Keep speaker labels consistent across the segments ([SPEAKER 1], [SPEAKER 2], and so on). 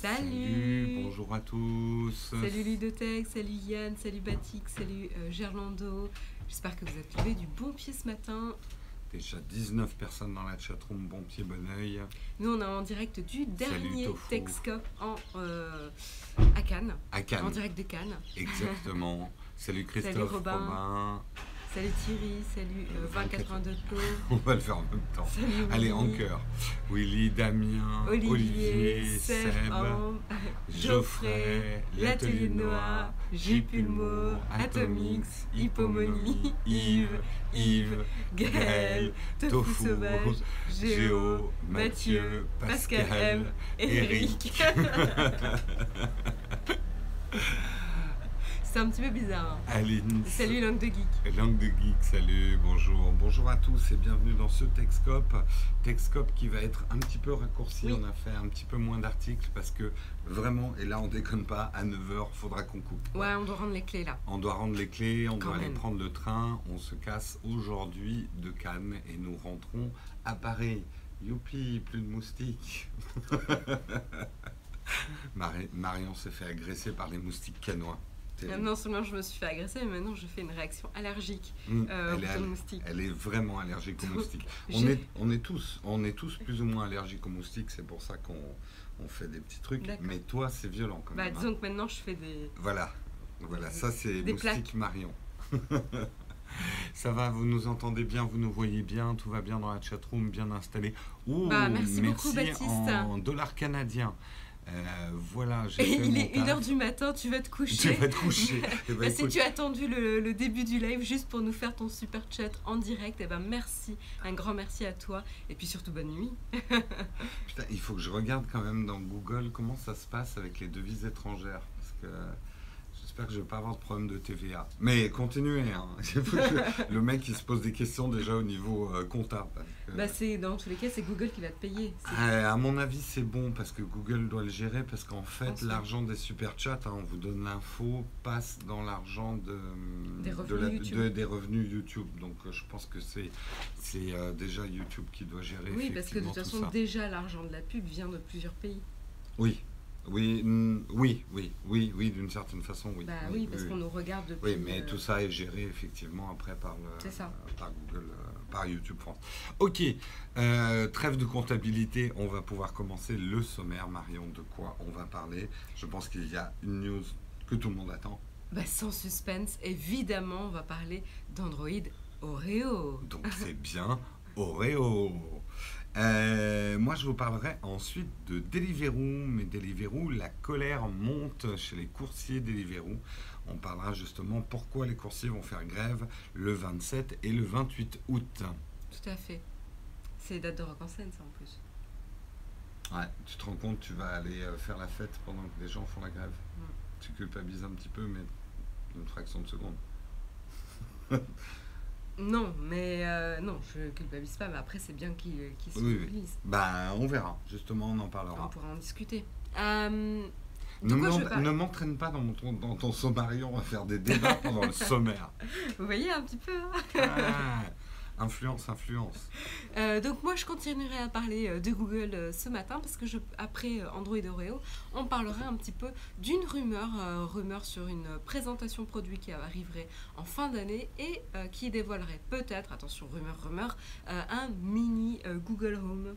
[SPEAKER 1] Salut.
[SPEAKER 2] Bonjour à tous
[SPEAKER 1] Salut Ludotech, salut Yann, salut Batik, salut euh, Gerlando. J'espère que vous êtes levé du bon pied ce matin.
[SPEAKER 2] Déjà 19 personnes dans la chatroom, bon pied, bon oeil.
[SPEAKER 1] Nous, on est en direct du dernier. Texcop en, euh, à Cannes,
[SPEAKER 2] À
[SPEAKER 1] en direct de Cannes.
[SPEAKER 2] exactement. Salut Christophe,
[SPEAKER 1] Salut Robin.
[SPEAKER 2] Robin.
[SPEAKER 1] Salut Thierry, salut euh, 2082 Claude.
[SPEAKER 2] On va le faire en même temps.
[SPEAKER 1] Salut
[SPEAKER 2] Allez, en cœur. Willy, Damien,
[SPEAKER 1] Olivier, Seb,
[SPEAKER 2] Seb,
[SPEAKER 1] Ambre,
[SPEAKER 2] Geoffrey, l'Atelier de Noah, J. Pulmo, Atomix, Hippomonie, Yves, Yves, Gaël,
[SPEAKER 1] Tofu Sauvage, Géo, Mathieu, Pascal
[SPEAKER 2] Pascal,
[SPEAKER 1] M, Eric. C'est un petit peu bizarre. hein. Salut Langue de Geek.
[SPEAKER 2] Langue de Geek, salut, bonjour. Bonjour à tous et bienvenue dans ce Texcope. Texcope qui va être un petit peu raccourci.
[SPEAKER 1] Oui.
[SPEAKER 2] On a fait un petit peu moins d'articles parce que vraiment, et là on déconne pas, à 9h, faudra qu'on coupe.
[SPEAKER 1] Ouais, on doit rendre les clés là.
[SPEAKER 2] On doit rendre les clés, on
[SPEAKER 1] Quand
[SPEAKER 2] doit aller prendre le train. On se casse aujourd'hui de Cannes et nous rentrons à Paris. Youpi, plus de moustiques. Mari- Marion s'est fait agresser par les moustiques canois. Terrible.
[SPEAKER 1] Non seulement je me suis fait agresser, mais maintenant je fais une réaction allergique
[SPEAKER 2] Mm,
[SPEAKER 1] euh, au
[SPEAKER 2] elle, est
[SPEAKER 1] bouton de
[SPEAKER 2] aller-
[SPEAKER 1] moustique.
[SPEAKER 2] elle est vraiment allergique aux moustiques. On est, on, est tous, on est tous plus ou moins allergiques aux moustiques, c'est pour ça qu'on on fait des petits trucs. Mais toi, c'est violent quand
[SPEAKER 1] Bah,
[SPEAKER 2] même. hein.
[SPEAKER 1] disons que maintenant je fais des.
[SPEAKER 2] Voilà, voilà, ça c'est moustique Marion. ça va, vous nous entendez bien, vous nous voyez bien, tout va bien dans la chatroom, bien installé. Ouh,
[SPEAKER 1] Bah, merci beaucoup, Baptiste.
[SPEAKER 2] En dollars canadiens. Euh, voilà, j'ai fait
[SPEAKER 1] il est
[SPEAKER 2] taf.
[SPEAKER 1] 1h du matin, tu vas te
[SPEAKER 2] Tu
[SPEAKER 1] coucher.
[SPEAKER 2] vas te coucher. Eh ben,
[SPEAKER 1] Bah, si tu as attendu le, le début du live juste pour nous faire ton super chat en direct, et ben merci, un grand merci à toi et puis surtout bonne nuit.
[SPEAKER 2] Putain, il faut que je regarde quand même dans Google comment ça se passe avec les devises étrangères. Parce que j'espère que je vais pas avoir de problème de TVA. Mais continuez. Hein. Le mec il se pose des questions déjà au niveau euh, comptable. que-
[SPEAKER 1] Bah c'est dans tous les cas c'est Google qui va te payer.
[SPEAKER 2] Euh, à mon avis, c'est bon parce que Google doit le gérer parce qu'en fait, l'argent des super chats, hein, on vous donne l'info, passe dans l'argent de,
[SPEAKER 1] Des
[SPEAKER 2] de
[SPEAKER 1] revenus YouTube.
[SPEAKER 2] de- des revenus YouTube. Donc, euh, je pense que c'est c'est euh, déjà YouTube qui doit gérer.
[SPEAKER 1] Oui parce que de toute
[SPEAKER 2] tout
[SPEAKER 1] façon déjà l'argent de la pub vient de plusieurs pays.
[SPEAKER 2] Oui, oui, oui, oui, oui, oui, d'une certaine façon, oui.
[SPEAKER 1] Bah oui, parce qu'on nous regarde depuis.
[SPEAKER 2] Oui, mais
[SPEAKER 1] euh,
[SPEAKER 2] tout ça est géré effectivement après par, le,
[SPEAKER 1] ça.
[SPEAKER 2] euh, par Google, euh, par YouTube France. Ok, euh, trêve de comptabilité, on va pouvoir commencer le sommaire, Marion, de quoi on va parler. Je pense qu'il y a une news que tout le monde attend.
[SPEAKER 1] Bah sans suspense, évidemment on va parler d'Android Oreo.
[SPEAKER 2] Donc c'est bien Oreo. Euh, moi, je vous parlerai ensuite de Deliveroo, mais Deliveroo, la colère monte chez les coursiers Deliveroo. On parlera justement pourquoi les coursiers vont faire grève le 27 et le 28 août.
[SPEAKER 1] Tout à fait. C'est les dates de rock en scène ça en plus.
[SPEAKER 2] Ouais, tu te rends compte, tu vas aller euh, faire la fête pendant que les gens font la grève.
[SPEAKER 1] Mm.
[SPEAKER 2] Tu culpabilises un petit peu, mais une fraction de seconde.
[SPEAKER 1] Non, mais euh, non, je culpabilise pas, mais après c'est bien qu'ils qu'ils se
[SPEAKER 2] Oui, oui. Bah, on verra. Justement, on en
[SPEAKER 1] On
[SPEAKER 2] parlera.
[SPEAKER 1] pourra en discuter. Euh,
[SPEAKER 2] Ne m'entraîne pas dans, mon, ton- dans ton sommarion à faire des débats pendant le sommaire.
[SPEAKER 1] Vous voyez un petit peu. hein
[SPEAKER 2] Ah, influence, influence.
[SPEAKER 1] Euh, donc moi je continuerai à parler euh, de Google euh, ce matin parce que je, après Android Oreo, on parlera un petit peu d'une rumeur, euh, rumeur sur une présentation produit qui arriverait en fin d'année et euh, qui dévoilerait peut-être, attention rumeur, rumeur, un mini Google Home.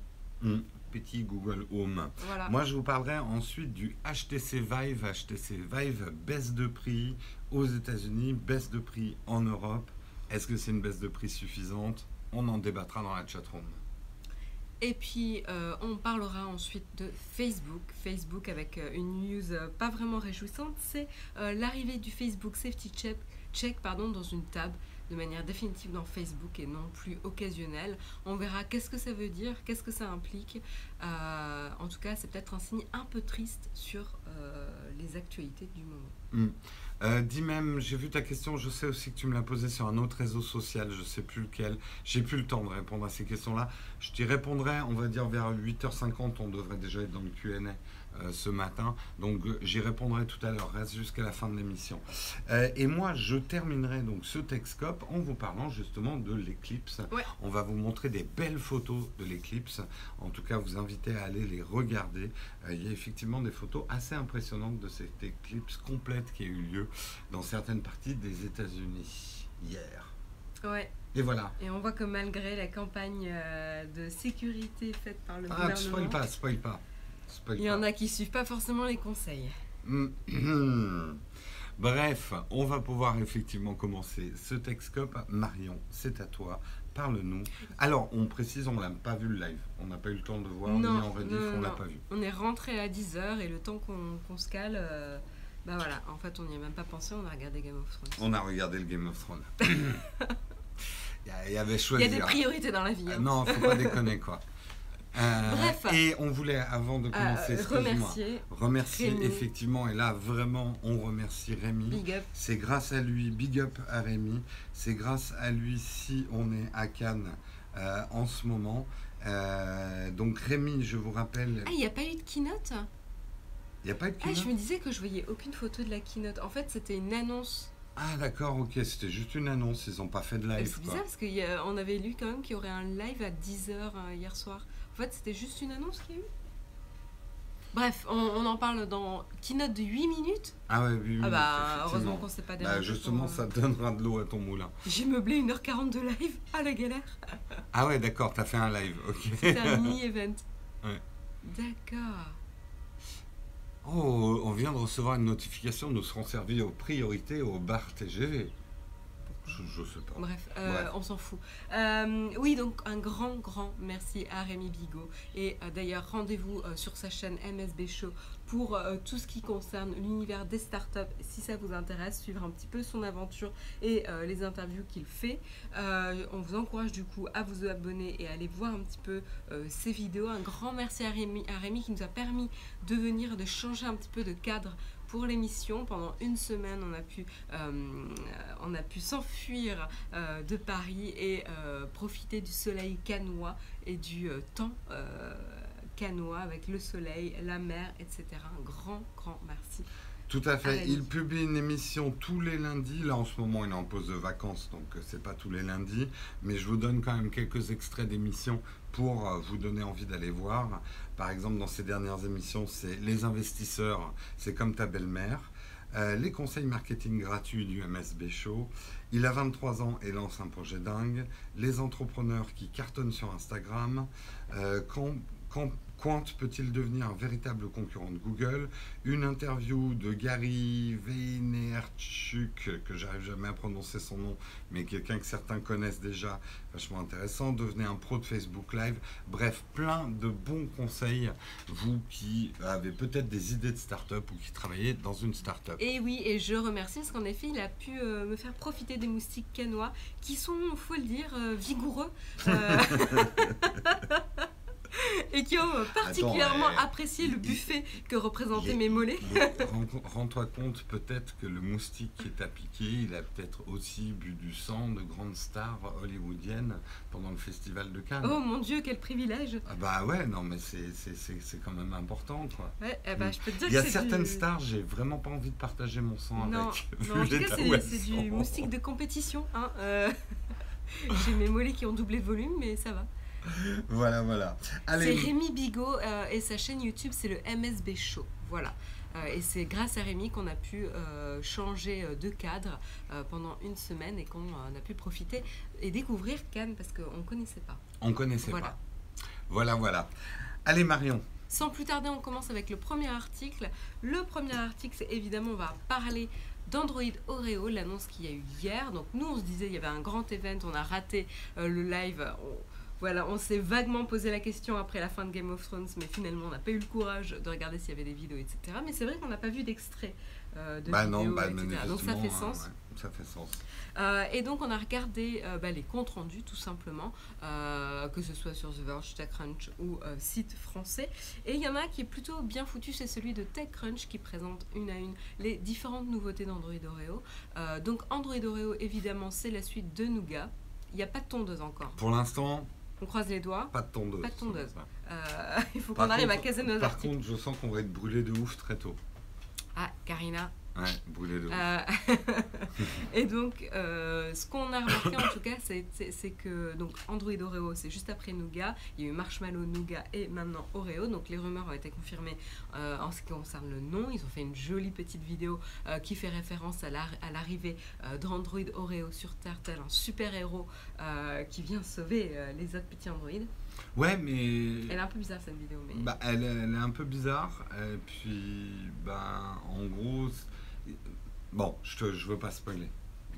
[SPEAKER 2] Petit Google Home.
[SPEAKER 1] Voilà.
[SPEAKER 2] Moi, je vous parlerai ensuite du HTC Vive. HTC Vive baisse de prix aux États-Unis, baisse de prix en Europe. Est-ce que c'est une baisse de prix suffisante? On en débattra dans la chatroom.
[SPEAKER 1] Et puis, euh, on parlera ensuite de Facebook. Facebook avec euh, une news euh, pas vraiment réjouissante, c'est l'arrivée du Facebook Safety Check, check pardon, dans une tab de manière définitive dans Facebook et non plus occasionnelle. On verra qu'est-ce que ça veut dire, qu'est-ce que ça implique. Euh, en tout cas, c'est peut-être un signe un peu triste sur euh, les actualités du moment.
[SPEAKER 2] Hmm. Euh, dis même, j'ai vu ta question, je sais aussi que tu me l'as posée sur un autre réseau social, je sais plus lequel. J'ai plus le temps de répondre à ces questions-là. Je t'y répondrai, on va dire vers 8h50, on devrait déjà être dans le Q&A. Euh, ce matin. Donc euh, j'y répondrai tout à l'heure, reste jusqu'à la fin de l'émission. Euh, et moi, je terminerai donc ce Texcope en vous parlant justement de l'éclipse.
[SPEAKER 1] Ouais.
[SPEAKER 2] On va vous montrer des belles photos de l'éclipse. En tout cas, vous inviter à aller les regarder. Euh, il y a effectivement des photos assez impressionnantes de cette éclipse complète qui a eu lieu dans certaines parties des États-Unis hier.
[SPEAKER 1] Ouais.
[SPEAKER 2] Et voilà.
[SPEAKER 1] Et on voit que malgré la campagne de sécurité faite par le
[SPEAKER 2] Ah,
[SPEAKER 1] gouvernement,
[SPEAKER 2] pas, spoil pas. Spoil
[SPEAKER 1] il y en a qui suivent pas forcément les conseils.
[SPEAKER 2] Bref, on va pouvoir effectivement commencer ce Texcope. Marion, c'est à toi. Parle-nous. Alors, on précise, on n'a pas vu le live. On n'a pas eu le temps de voir,
[SPEAKER 1] Non,
[SPEAKER 2] en rediff,
[SPEAKER 1] non,
[SPEAKER 2] on l'a pas vu.
[SPEAKER 1] On est rentré à 10h et le temps qu'on se cale, euh, bah voilà, en fait on n'y a même pas pensé, on a regardé Game of Thrones.
[SPEAKER 2] On a regardé le Game of Thrones. il y avait
[SPEAKER 1] Il y
[SPEAKER 2] choisi.
[SPEAKER 1] a des priorités dans la vie. Hein.
[SPEAKER 2] Non, faut pas déconner, quoi. Euh,
[SPEAKER 1] Bref.
[SPEAKER 2] Et on voulait, avant de
[SPEAKER 1] Euh,
[SPEAKER 2] commencer,
[SPEAKER 1] remercier
[SPEAKER 2] remercier
[SPEAKER 1] Rémi.
[SPEAKER 2] effectivement, et là vraiment, on remercie Rémi.
[SPEAKER 1] Big Up.
[SPEAKER 2] C'est grâce à lui, big up à Rémi, c'est grâce à lui si on est à Cannes euh, en ce moment. Donc Rémi, je vous rappelle,
[SPEAKER 1] Ah, il n'y a pas eu de keynote?
[SPEAKER 2] Il n'y a pas de
[SPEAKER 1] Ah, je
[SPEAKER 2] keynote?
[SPEAKER 1] me disais que je voyais aucune photo de la keynote. En fait, c'était une annonce.
[SPEAKER 2] Ah d'accord, ok, c'était juste une annonce, ils n'ont pas fait de live.
[SPEAKER 1] C'est bizarre parce qu'on avait lu quand même qu'il y aurait un live à 10h hier soir. En fait, c'était juste une annonce qu'il y a eu. Bref, on, on en parle dans keynote de 8 minutes.
[SPEAKER 2] Ah ouais, oui, oui,
[SPEAKER 1] ah bah, heureusement qu'on s'est pas
[SPEAKER 2] Bah, justement,
[SPEAKER 1] pour,
[SPEAKER 2] ça
[SPEAKER 1] euh,
[SPEAKER 2] donnera de l'eau à ton moulin.
[SPEAKER 1] J'ai meublé 1h40 de live. Ah, la galère.
[SPEAKER 2] Ah ouais, d'accord, t'as fait un live, ok.
[SPEAKER 1] C'était un mini-event.
[SPEAKER 2] Ouais.
[SPEAKER 1] D'accord.
[SPEAKER 2] Oh, on vient de recevoir une notification, nous serons servis aux priorités au bar TGV. Je, je sais pas.
[SPEAKER 1] Bref, euh, on s'en fout. Euh, oui, donc un grand, grand merci à Rémi Bigot. Et euh, d'ailleurs, rendez-vous sur sa chaîne MSB Show pour tout ce qui concerne l'univers des startups. Si ça vous intéresse, suivre un petit peu son aventure et les interviews qu'il fait. On vous encourage du coup à vous abonner et à aller voir un petit peu ses vidéos. Un grand merci à Rémi, à Rémi qui nous a permis de venir, de changer un petit peu de cadre pour l'émission. Pendant une semaine, on a pu, euh, on a pu s'enfuir euh, de Paris et euh, profiter du soleil canois et du temps canois avec le soleil, la mer, etc. Un grand, grand merci.
[SPEAKER 2] Tout à fait. Il publie une émission tous les lundis. Là, en ce moment, il est en pause de vacances, donc euh, c'est pas tous les lundis. Mais je vous donne quand même quelques extraits d'émissions pour euh, vous donner envie d'aller voir. Par exemple, dans ces dernières émissions, c'est Les investisseurs, c'est comme ta belle-mère. Euh, les conseils marketing gratuits du MSB Show. Il a 23 ans et lance un projet dingue. Les entrepreneurs qui cartonnent sur Instagram. Euh, quand, quand Quant peut-il devenir un véritable concurrent de Google? Une interview de Gary Vaynerchuk, que j'arrive jamais à prononcer son nom, mais quelqu'un que certains connaissent déjà, vachement intéressant. Devenez un pro de Facebook Live. Bref, plein de bons conseils, vous qui avez peut-être des idées de start-up ou qui travaillez dans une start-up.
[SPEAKER 1] Et oui, et je remercie parce qu'en effet, il a pu euh, me faire profiter des moustiques canois qui sont, faut le dire, euh, vigoureux. euh, et qui ont particulièrement
[SPEAKER 2] Attends, euh,
[SPEAKER 1] apprécié le
[SPEAKER 2] il-
[SPEAKER 1] buffet que représentaient mes mollets.
[SPEAKER 2] Rends-toi compte peut-être que le moustique qui t'a piqué, il a peut-être aussi bu du sang de grandes stars hollywoodiennes pendant le festival de Cannes.
[SPEAKER 1] Oh mon dieu, quel privilège
[SPEAKER 2] Ah bah ouais, non mais c'est- quand même important quoi.
[SPEAKER 1] Ouais, eh je peux te dire
[SPEAKER 2] Il y a certaines
[SPEAKER 1] du...
[SPEAKER 2] stars, j'ai vraiment pas envie de partager mon sang
[SPEAKER 1] Non,
[SPEAKER 2] avec.
[SPEAKER 1] non, en
[SPEAKER 2] vu
[SPEAKER 1] tout cas,
[SPEAKER 2] l'état
[SPEAKER 1] c'est du moustique de compétition. Hein. euh. J'ai mes mollets qui ont doublé de volume, mais ça va.
[SPEAKER 2] Voilà, voilà.
[SPEAKER 1] C'est Rémi Bigot euh, et sa chaîne YouTube, c'est le MSB Show. Voilà. Euh, et c'est grâce à Rémi qu'on a pu euh, changer de cadre pendant une semaine et qu'on a pu profiter et découvrir Cannes parce qu'on ne connaissait pas.
[SPEAKER 2] on connaissait
[SPEAKER 1] Voilà.
[SPEAKER 2] pas. Voilà, voilà. Allez Marion,
[SPEAKER 1] Sans plus tarder, on commence avec le premier article. Le premier article, c'est évidemment, on va parler d'Android Oreo, l'annonce qu'il y a eu hier. Donc nous, on se disait, il y avait un grand event, on a raté euh, le live. On- voilà, on s'est vaguement posé la question après la fin de Game of Thrones, mais finalement, on n'a pas eu le courage de regarder s'il y avait des vidéos, etc. Mais c'est vrai qu'on n'a pas vu d'extrait euh, de
[SPEAKER 2] bah
[SPEAKER 1] vidéos,
[SPEAKER 2] non, bah,
[SPEAKER 1] etc. Donc ça
[SPEAKER 2] manifestement,
[SPEAKER 1] fait
[SPEAKER 2] hein,
[SPEAKER 1] sens.
[SPEAKER 2] ouais, ça fait sens.
[SPEAKER 1] Euh, et donc on a regardé euh, bah, les comptes rendus tout simplement, euh, que ce soit sur The Verge, TechCrunch ou site français. Et il y en a qui est plutôt bien foutu, c'est celui de TechCrunch qui présente une à une les différentes nouveautés d'Android Oreo. Donc Android Oreo évidemment c'est la suite de Nougat. Il n'y a pas de tondeuse encore.
[SPEAKER 2] Pour l'instant,
[SPEAKER 1] On croise les doigts.
[SPEAKER 2] Pas de tondeuse.
[SPEAKER 1] Pas de tondeuse. Euh, il faut qu'on arrive à caser nos
[SPEAKER 2] Par
[SPEAKER 1] articles.
[SPEAKER 2] contre, je sens qu'on va être brûlé de ouf très tôt.
[SPEAKER 1] Ah, Karina.
[SPEAKER 2] Ouais, brûlé de.
[SPEAKER 1] Euh, et donc, euh, ce qu'on a remarqué en tout cas, c'est que donc Android Oreo, c'est juste après Nougat. Il y a eu Marshmallow, Nougat et maintenant Oreo. Donc, les rumeurs ont été confirmées euh, en ce qui concerne le nom. Ils ont fait une jolie petite vidéo euh, qui fait référence à l'ar- à l'arrivée d'Android Oreo sur Terre, tel un super-héros qui vient sauver les autres petits Android.
[SPEAKER 2] Ouais, mais.
[SPEAKER 1] Elle est un peu bizarre cette vidéo, mais.
[SPEAKER 2] Bah, elle, est- elle est un peu bizarre. Et puis, ben, en gros. Bon, je, je veux pas spoiler.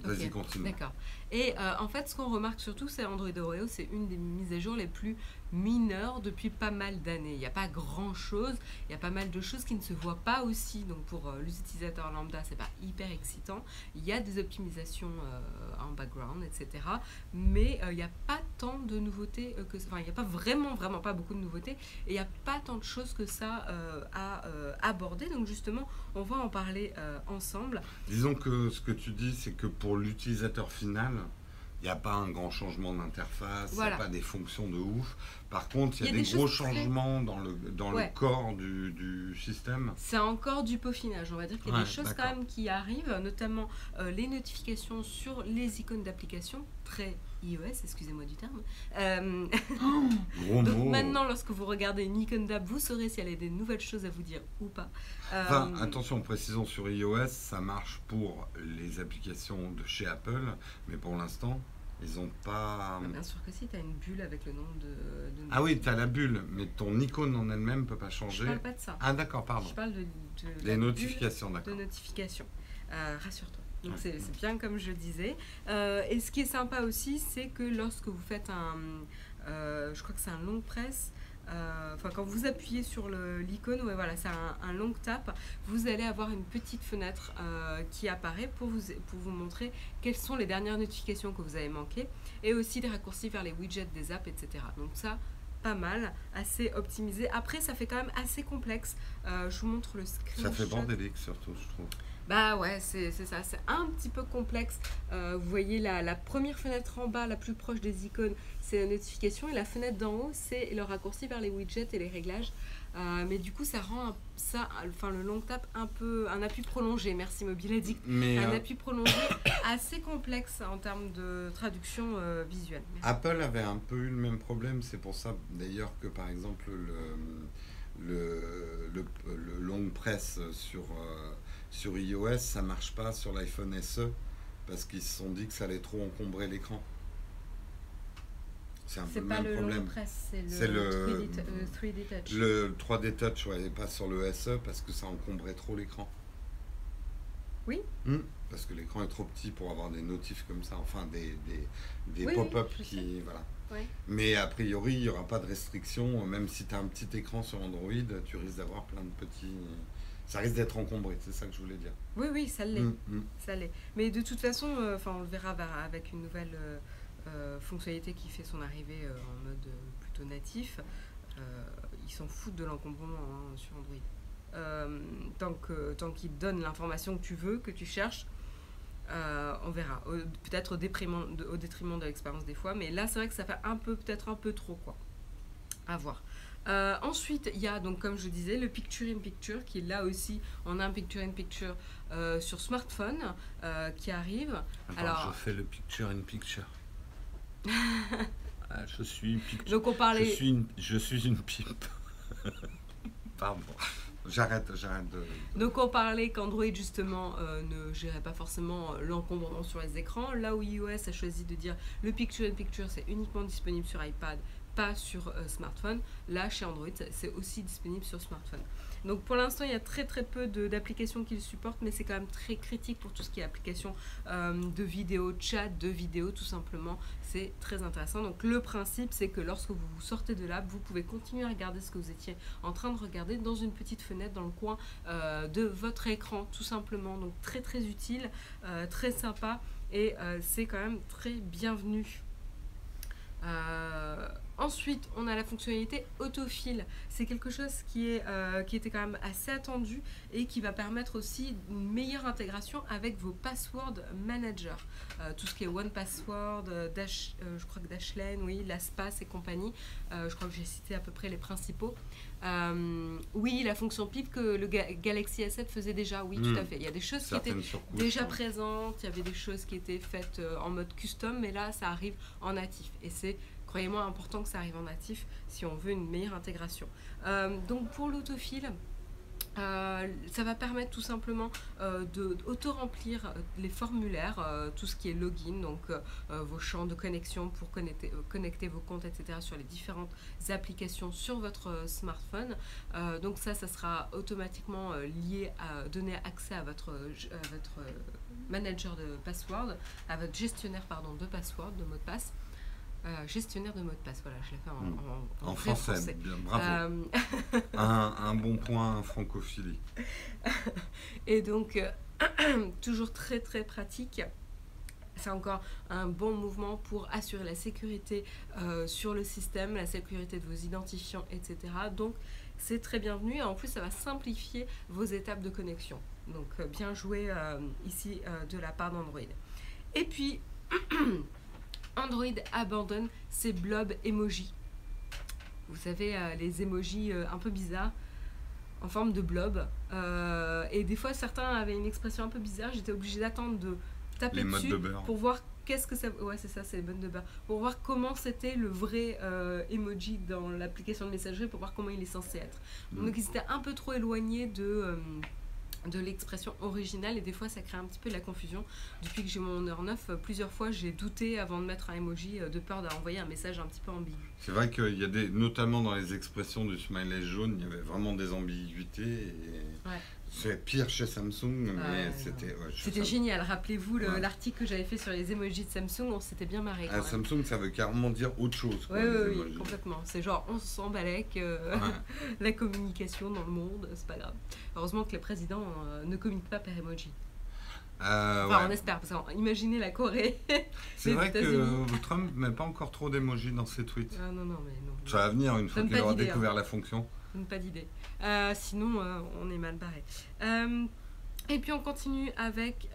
[SPEAKER 2] Vas-y,
[SPEAKER 1] Ok,
[SPEAKER 2] continue.
[SPEAKER 1] D'accord. Et euh, en fait, ce qu'on remarque surtout, c'est Android Oreo, c'est une des mises à jour les plus mineures depuis pas mal d'années. Il n'y a pas grand-chose, il y a pas mal de choses qui ne se voient pas aussi. Donc pour euh, l'utilisateur lambda, c'est pas hyper excitant. Il y a des optimisations euh, en background, etc. Mais euh, il n'y a pas tant de nouveautés euh, que ça. Enfin, il n'y a pas vraiment, vraiment pas beaucoup de nouveautés. Et il n'y a pas tant de choses que ça à aborder. Donc justement, on va en parler ensemble.
[SPEAKER 2] Disons que ce que tu dis, c'est que pour l'utilisateur final, il n'y a pas un grand changement d'interface, il
[SPEAKER 1] Voilà.
[SPEAKER 2] n'y a pas des fonctions de ouf. Par contre, il y a,
[SPEAKER 1] Il y a
[SPEAKER 2] des,
[SPEAKER 1] des
[SPEAKER 2] gros changements dans le, dans
[SPEAKER 1] Ouais.
[SPEAKER 2] le corps du, du système.
[SPEAKER 1] C'est encore du peaufinage. On va dire qu'il y a
[SPEAKER 2] Ouais,
[SPEAKER 1] des choses quand même qui arrivent, notamment euh, les notifications sur les icônes d'application, très iOS, excusez-moi du terme. Euh,
[SPEAKER 2] Gros
[SPEAKER 1] donc
[SPEAKER 2] mot.
[SPEAKER 1] maintenant, lorsque vous regardez une icône d'app, vous saurez si elle a des nouvelles choses à vous dire ou pas. Euh,
[SPEAKER 2] Enfin, attention, précisons sur iOS, ça marche pour les applications de chez Apple, mais pour l'instant, ils n'ont pas.
[SPEAKER 1] Bien sûr que si, tu as une bulle avec le nom de... de-
[SPEAKER 2] Ah oui, tu as la bulle, mais ton icône en elle-même peut pas
[SPEAKER 1] Je
[SPEAKER 2] changer.
[SPEAKER 1] parle pas de ça.
[SPEAKER 2] Ah d'accord, pardon.
[SPEAKER 1] Je parle de,
[SPEAKER 2] Les notifications,
[SPEAKER 1] de
[SPEAKER 2] d'accord.
[SPEAKER 1] notification. Euh, Rassure-toi. Donc c'est bien comme je disais. Euh, et ce qui est sympa aussi, c'est que lorsque vous faites un, euh, je crois que c'est un long press. euh, Enfin, quand vous appuyez sur l'icône, ouais, voilà, c'est un, un long tap. Vous allez avoir une petite fenêtre euh, qui apparaît pour vous, pour vous montrer quelles sont les dernières notifications que vous avez manquées et aussi des raccourcis vers les widgets des apps, etc. Donc ça, pas mal, assez optimisé. Après, ça fait quand même assez complexe. Euh, je vous montre le screenshot.
[SPEAKER 2] Ça fait bordélique surtout, je trouve.
[SPEAKER 1] Bah ouais, c'est ça, c'est un petit peu complexe. Euh, vous voyez la, la première fenêtre en bas, la plus proche des icônes, c'est la notification, et la fenêtre d'en haut, c'est le raccourci vers les widgets et les réglages. Euh, mais du coup, ça rend un- ça, enfin le long tap un peu un appui prolongé. Merci Mobile Addict.
[SPEAKER 2] Mais
[SPEAKER 1] Un
[SPEAKER 2] euh,
[SPEAKER 1] appui prolongé assez complexe en termes de traduction visuelle. Merci.
[SPEAKER 2] Apple avait un peu eu le même problème, c'est pour ça d'ailleurs que par exemple le, le, le, le long press sur, sur iOS, ça marche pas sur l'iPhone SE parce qu'ils se sont dit que ça allait trop encombrer l'écran. C'est un peu le même
[SPEAKER 1] le
[SPEAKER 2] problème.
[SPEAKER 1] c'est le,
[SPEAKER 2] le-
[SPEAKER 1] 3D, t- euh, 3D touch.
[SPEAKER 2] Le 3D Touch, ouais, et pas sur le SE parce que ça encombrait trop l'écran.
[SPEAKER 1] Oui.
[SPEAKER 2] Hmm, parce que l'écran est trop petit pour avoir des notifs comme ça, enfin des, des, des
[SPEAKER 1] Oui, oui,
[SPEAKER 2] pop-up
[SPEAKER 1] je
[SPEAKER 2] qui. Voilà.
[SPEAKER 1] Ouais.
[SPEAKER 2] Mais a priori, il n'y aura pas de restriction. Même si tu as un petit écran sur Android, tu risques d'avoir plein de petits. Ça risque d'être encombré, c'est ça que je voulais dire.
[SPEAKER 1] Oui, oui, ça l'est. Ça l'est. Mais de toute façon, euh, enfin, on le verra avec une nouvelle euh, euh, fonctionnalité qui fait son arrivée en mode plutôt natif. Ils s'en foutent de l'encombrement hein, sur Android. Tant que tant qu'ils te donnent l'information que tu veux, que tu cherches, euh, on verra. Peut-être au, détriment de- au détriment de l'expérience des fois, mais là, c'est vrai que ça fait un peu, peut-être un peu trop, quoi. À voir. Euh, ensuite, il y a donc, comme je disais, le Picture in Picture qui là aussi, on a un Picture in Picture euh, sur smartphone euh, qui arrive.
[SPEAKER 2] Attends,
[SPEAKER 1] Alors-
[SPEAKER 2] je fais le picture in picture. Ah, je suis picture.
[SPEAKER 1] Donc on
[SPEAKER 2] Je
[SPEAKER 1] parlait.
[SPEAKER 2] suis une, je suis une pipe. Pardon. J'arrête, j'arrête de. de-
[SPEAKER 1] Donc on parlait qu'Android justement euh, ne gérait pas forcément l'encombrement sur les écrans, là où iOS a choisi de dire le Picture in Picture c'est uniquement disponible sur iPad, pas sur euh, smartphone. Là chez Android c'est- aussi disponible sur smartphone. Donc pour l'instant il y a très très peu d'applications qui le supportent, mais c'est quand même très critique pour tout ce qui est application euh, de vidéo, chat, de vidéo tout simplement. C'est très intéressant. Donc le principe c'est que lorsque vous vous sortez de l'app, vous pouvez continuer à regarder ce que vous étiez en train de regarder dans une petite fenêtre dans le coin euh, de votre écran tout simplement. Donc très très utile, très sympa et c'est quand même très bienvenu. Ensuite, on a la fonctionnalité autofile. C'est quelque chose qui, est, euh, qui était quand même assez attendu et qui va permettre aussi une meilleure intégration avec vos password managers. Euh, tout ce qui est One Password, euh, Dash, je crois que Dashlane, oui, LastPass et compagnie. je crois que j'ai cité à peu près les principaux. oui, la fonction PIP que le Galaxy S7 faisait déjà, oui, tout à hmm. fait. Il y a des choses qui étaient déjà présentes, il y avait des choses qui étaient faites en mode custom, mais là, ça arrive en natif. Et c'est croyez-moi, important que ça arrive en natif si on veut une meilleure intégration. Euh, donc pour l'autofile, euh, ça va permettre tout simplement euh, d'auto-remplir les formulaires, tout ce qui est login, donc vos champs de connexion pour connecter, vos comptes, etc. sur les différentes applications sur votre smartphone. donc ça, ça sera automatiquement lié à donner accès à votre, votre manager de password, à votre gestionnaire pardon, de password, de mot de passe. Euh, gestionnaire de mot de passe, voilà, je l'ai fait en,
[SPEAKER 2] hmm. en, français. bravo. Euh, un, bon point francophilie.
[SPEAKER 1] Et donc, euh, toujours très très pratique. C'est encore un bon mouvement pour assurer la sécurité sur le système, la sécurité de vos identifiants, etc. Donc, c'est très bienvenu et en plus, ça va simplifier vos étapes de connexion. Donc, bien joué ici de la part d'Android. Et puis, Android abandonne ses blob emojis. Vous savez, euh, les emojis euh, un peu bizarres en forme de blob. Euh, et des fois, certains avaient une expression un peu bizarre. J'étais obligée d'attendre de taper dessus pour voir qu'est-ce que ça. Ouais, c'est ça, c'est les bonnes de beurre. Pour voir comment c'était le vrai emoji dans l'application de messagerie, pour voir comment il est censé être. Mm. Donc, ils étaient un peu trop éloignés de de l'expression originale et des fois ça crée un petit peu la confusion. Depuis que j'ai mon heure 9, plusieurs fois j'ai douté avant de mettre un emoji euh, de peur d'envoyer un message un petit peu ambigu.
[SPEAKER 2] C'est vrai qu'il y a des, notamment dans les expressions du smiley jaune, il y avait vraiment des ambiguïtés. Et... C'est pire chez Samsung, mais c'était.
[SPEAKER 1] c'était génial. Rappelez-vous l'article que j'avais fait sur les emojis de Samsung, on s'était bien marré.
[SPEAKER 2] Ah, Samsung, ça veut carrément dire autre chose.
[SPEAKER 1] Oui, oui, complètement. C'est genre, on s'en balèque euh, la communication dans le monde, c'est pas grave. Heureusement que les présidents euh, ne communiquent pas par emoji. Euh, enfin, on espère, parce qu'imaginez la Corée.
[SPEAKER 2] C'est vrai que Trump met pas encore trop d'emojis dans ses tweets.
[SPEAKER 1] Ah non, non, mais non.
[SPEAKER 2] Ça va venir une fois qu'il aura découvert hein. la fonction.
[SPEAKER 1] Pas d'idée. Euh, sinon, euh, on est mal barré. Euh, et puis on continue avec,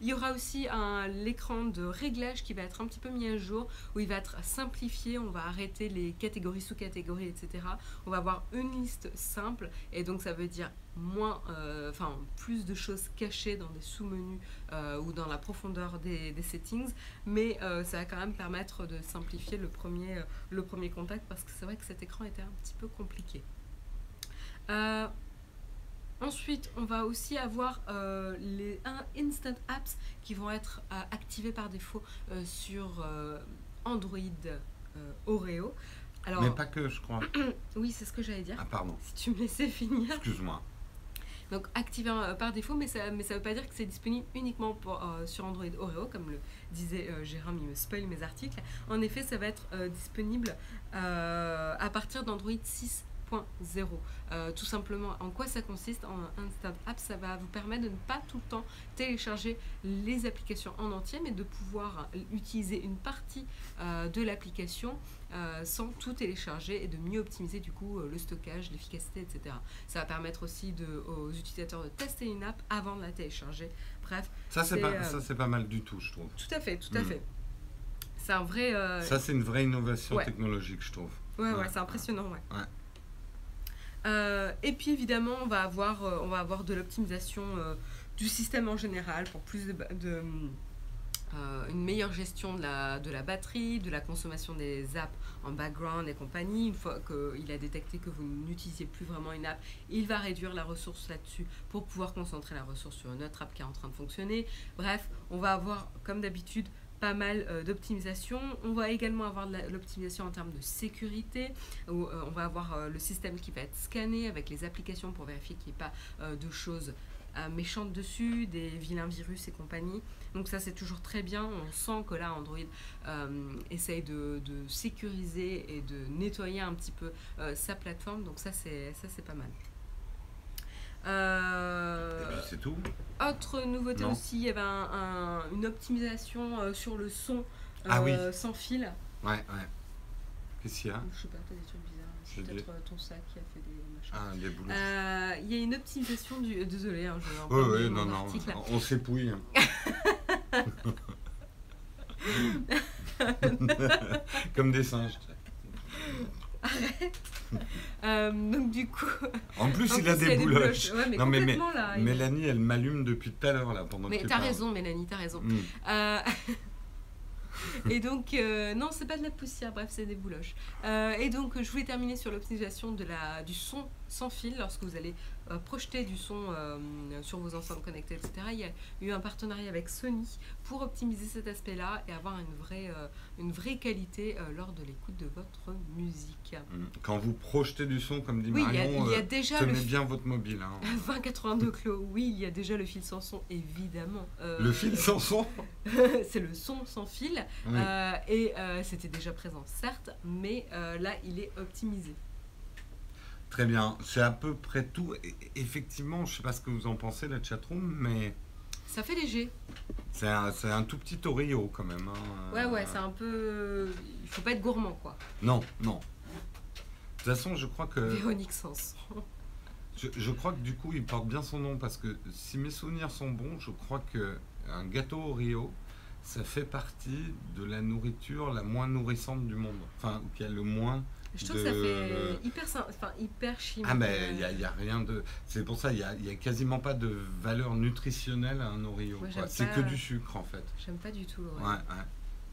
[SPEAKER 1] il y aura aussi l'écran de réglage qui va être un petit peu mis à jour, où il va être simplifié, on va arrêter les catégories, sous-catégories, etc. On va avoir une liste simple, et donc ça veut dire moins, enfin plus de choses cachées dans des sous-menus ou dans la profondeur des, settings, mais ça va quand même permettre de simplifier le premier, le premier contact, parce que c'est vrai que cet écran était un petit peu compliqué. Euh, ensuite, on va aussi avoir euh, les Instant Apps qui vont être euh, activés par défaut sur Android Oreo.
[SPEAKER 2] Alors, Mais pas que, je crois.
[SPEAKER 1] oui, c'est ce que j'allais dire.
[SPEAKER 2] Ah, pardon.
[SPEAKER 1] Si tu me laissais finir.
[SPEAKER 2] Excuse-moi.
[SPEAKER 1] Donc activé par défaut, mais ça ne mais ça veut pas dire que c'est disponible uniquement pour, sur Android Oreo, comme le disait Jérôme, il me spoil mes articles. En effet, ça va être disponible à partir d'Android 6 euh, tout simplement, en quoi ça consiste en Instant App? Ça va vous permettre de ne pas tout le temps télécharger les applications en entier, mais de pouvoir utiliser une partie euh, de l'application euh, sans tout télécharger et de mieux optimiser du coup le stockage, l'efficacité, etc. Ça va permettre aussi de, aux utilisateurs de tester une app avant de la télécharger. Bref.
[SPEAKER 2] Ça, c'est pas, ça, pas mal du tout, je trouve.
[SPEAKER 1] Tout à fait, tout à hmm. fait. C'est un vrai.
[SPEAKER 2] Ça, c'est une vraie innovation technologique, je trouve.
[SPEAKER 1] Ouais, ouais, c'est impressionnant, ouais. ouais. Euh, et puis évidemment, on va avoir, euh, on va avoir de l'optimisation euh, du système en général pour plus de, une meilleure gestion de la, de la batterie, de la consommation des apps en background et compagnie. Une fois qu'il a détecté que vous n'utilisiez plus vraiment une app, il va réduire la ressource là-dessus pour pouvoir concentrer la ressource sur une autre app qui est en train de fonctionner. Bref, on va avoir, comme d'habitude, pas mal euh, d'optimisation. On va également avoir l'optimisation en termes de sécurité, où euh, on va avoir euh, le système qui va être scanné avec les applications pour vérifier qu'il n'y ait pas de choses méchantes dessus, des vilains virus et compagnie. Donc ça c'est toujours très bien. On sent que là Android essaye de, de, sécuriser et de nettoyer un petit peu sa plateforme. Donc ça ça c'est pas mal.
[SPEAKER 2] Euh, et puis c'est tout.
[SPEAKER 1] Autre nouveauté aussi, il y avait une optimisation euh, sur le son ah euh, sans fil.
[SPEAKER 2] Ouais, ouais. Qu'est-ce qu'il y a?
[SPEAKER 1] Je sais pas, t'as des trucs bizarres. C'est peut-être ton sac qui a fait des machins.
[SPEAKER 2] Ah, des boulots.
[SPEAKER 1] Il y a une optimisation du. Désolé, hein, je vais
[SPEAKER 2] Oui,
[SPEAKER 1] encore
[SPEAKER 2] oui,
[SPEAKER 1] lire
[SPEAKER 2] non, non,
[SPEAKER 1] article,
[SPEAKER 2] on s'épouille. Comme des singes.
[SPEAKER 1] Euh, donc du coup.
[SPEAKER 2] En plus,
[SPEAKER 1] en
[SPEAKER 2] il a des bouloches.
[SPEAKER 1] Ouais, mais
[SPEAKER 2] Non, mais-
[SPEAKER 1] là. il-
[SPEAKER 2] Mélanie, elle m'allume depuis tout à l'heure, là, pendant
[SPEAKER 1] Mais
[SPEAKER 2] que tu
[SPEAKER 1] t'as raison, Mélanie, t'as raison.
[SPEAKER 2] Mm.
[SPEAKER 1] Euh, et donc, euh, non, c'est pas de la poussière, bref, c'est des bouloches. Et donc, je voulais terminer sur l'optimisation de la, du son sans fil lorsque vous allez projeter du son euh, sur vos enceintes connectées, etc. Il y a eu un partenariat avec Sony pour optimiser cet aspect-là et avoir une vraie, euh, une vraie qualité euh, lors de l'écoute de votre musique.
[SPEAKER 2] Mm. Quand vous projetez du son, comme dit
[SPEAKER 1] Oui, il y a,
[SPEAKER 2] Marion,
[SPEAKER 1] il y a
[SPEAKER 2] euh,
[SPEAKER 1] déjà le
[SPEAKER 2] tenez bien votre mobile. hein.
[SPEAKER 1] 2082 Clos, oui, il y a déjà le fil sans son, évidemment. Euh,
[SPEAKER 2] Le fil sans son?
[SPEAKER 1] C'est le son sans fil.
[SPEAKER 2] Oui.
[SPEAKER 1] Euh, et euh, c'était déjà présent, certes, mais euh, là, il est optimisé.
[SPEAKER 2] Très bien, c'est à peu près tout. Effectivement, je sais pas ce que vous en pensez, la chatroom, mais
[SPEAKER 1] Ça fait léger.
[SPEAKER 2] c'est un, c'est un tout petit Oreo quand même. hein.
[SPEAKER 1] Ouais, ouais, c'est un peu. Il faut pas être gourmand, quoi.
[SPEAKER 2] Non, non. De toute façon, je crois que
[SPEAKER 1] Véronique Sanson.
[SPEAKER 2] je, je crois que du coup, il porte bien son nom parce que si mes souvenirs sont bons, je crois que un gâteau Oreo, ça fait partie de la nourriture la moins nourrissante du monde. Enfin, qui a le moins.
[SPEAKER 1] Je trouve que ça fait hyper, enfin, hyper chimique.
[SPEAKER 2] Ah mais il n'y a, rien de... C'est pour ça, il n'y a, y a quasiment pas de valeur nutritionnelle à un Oreo. C'est que du sucre en fait.
[SPEAKER 1] J'aime pas du tout. ouais.
[SPEAKER 2] Ouais, ouais.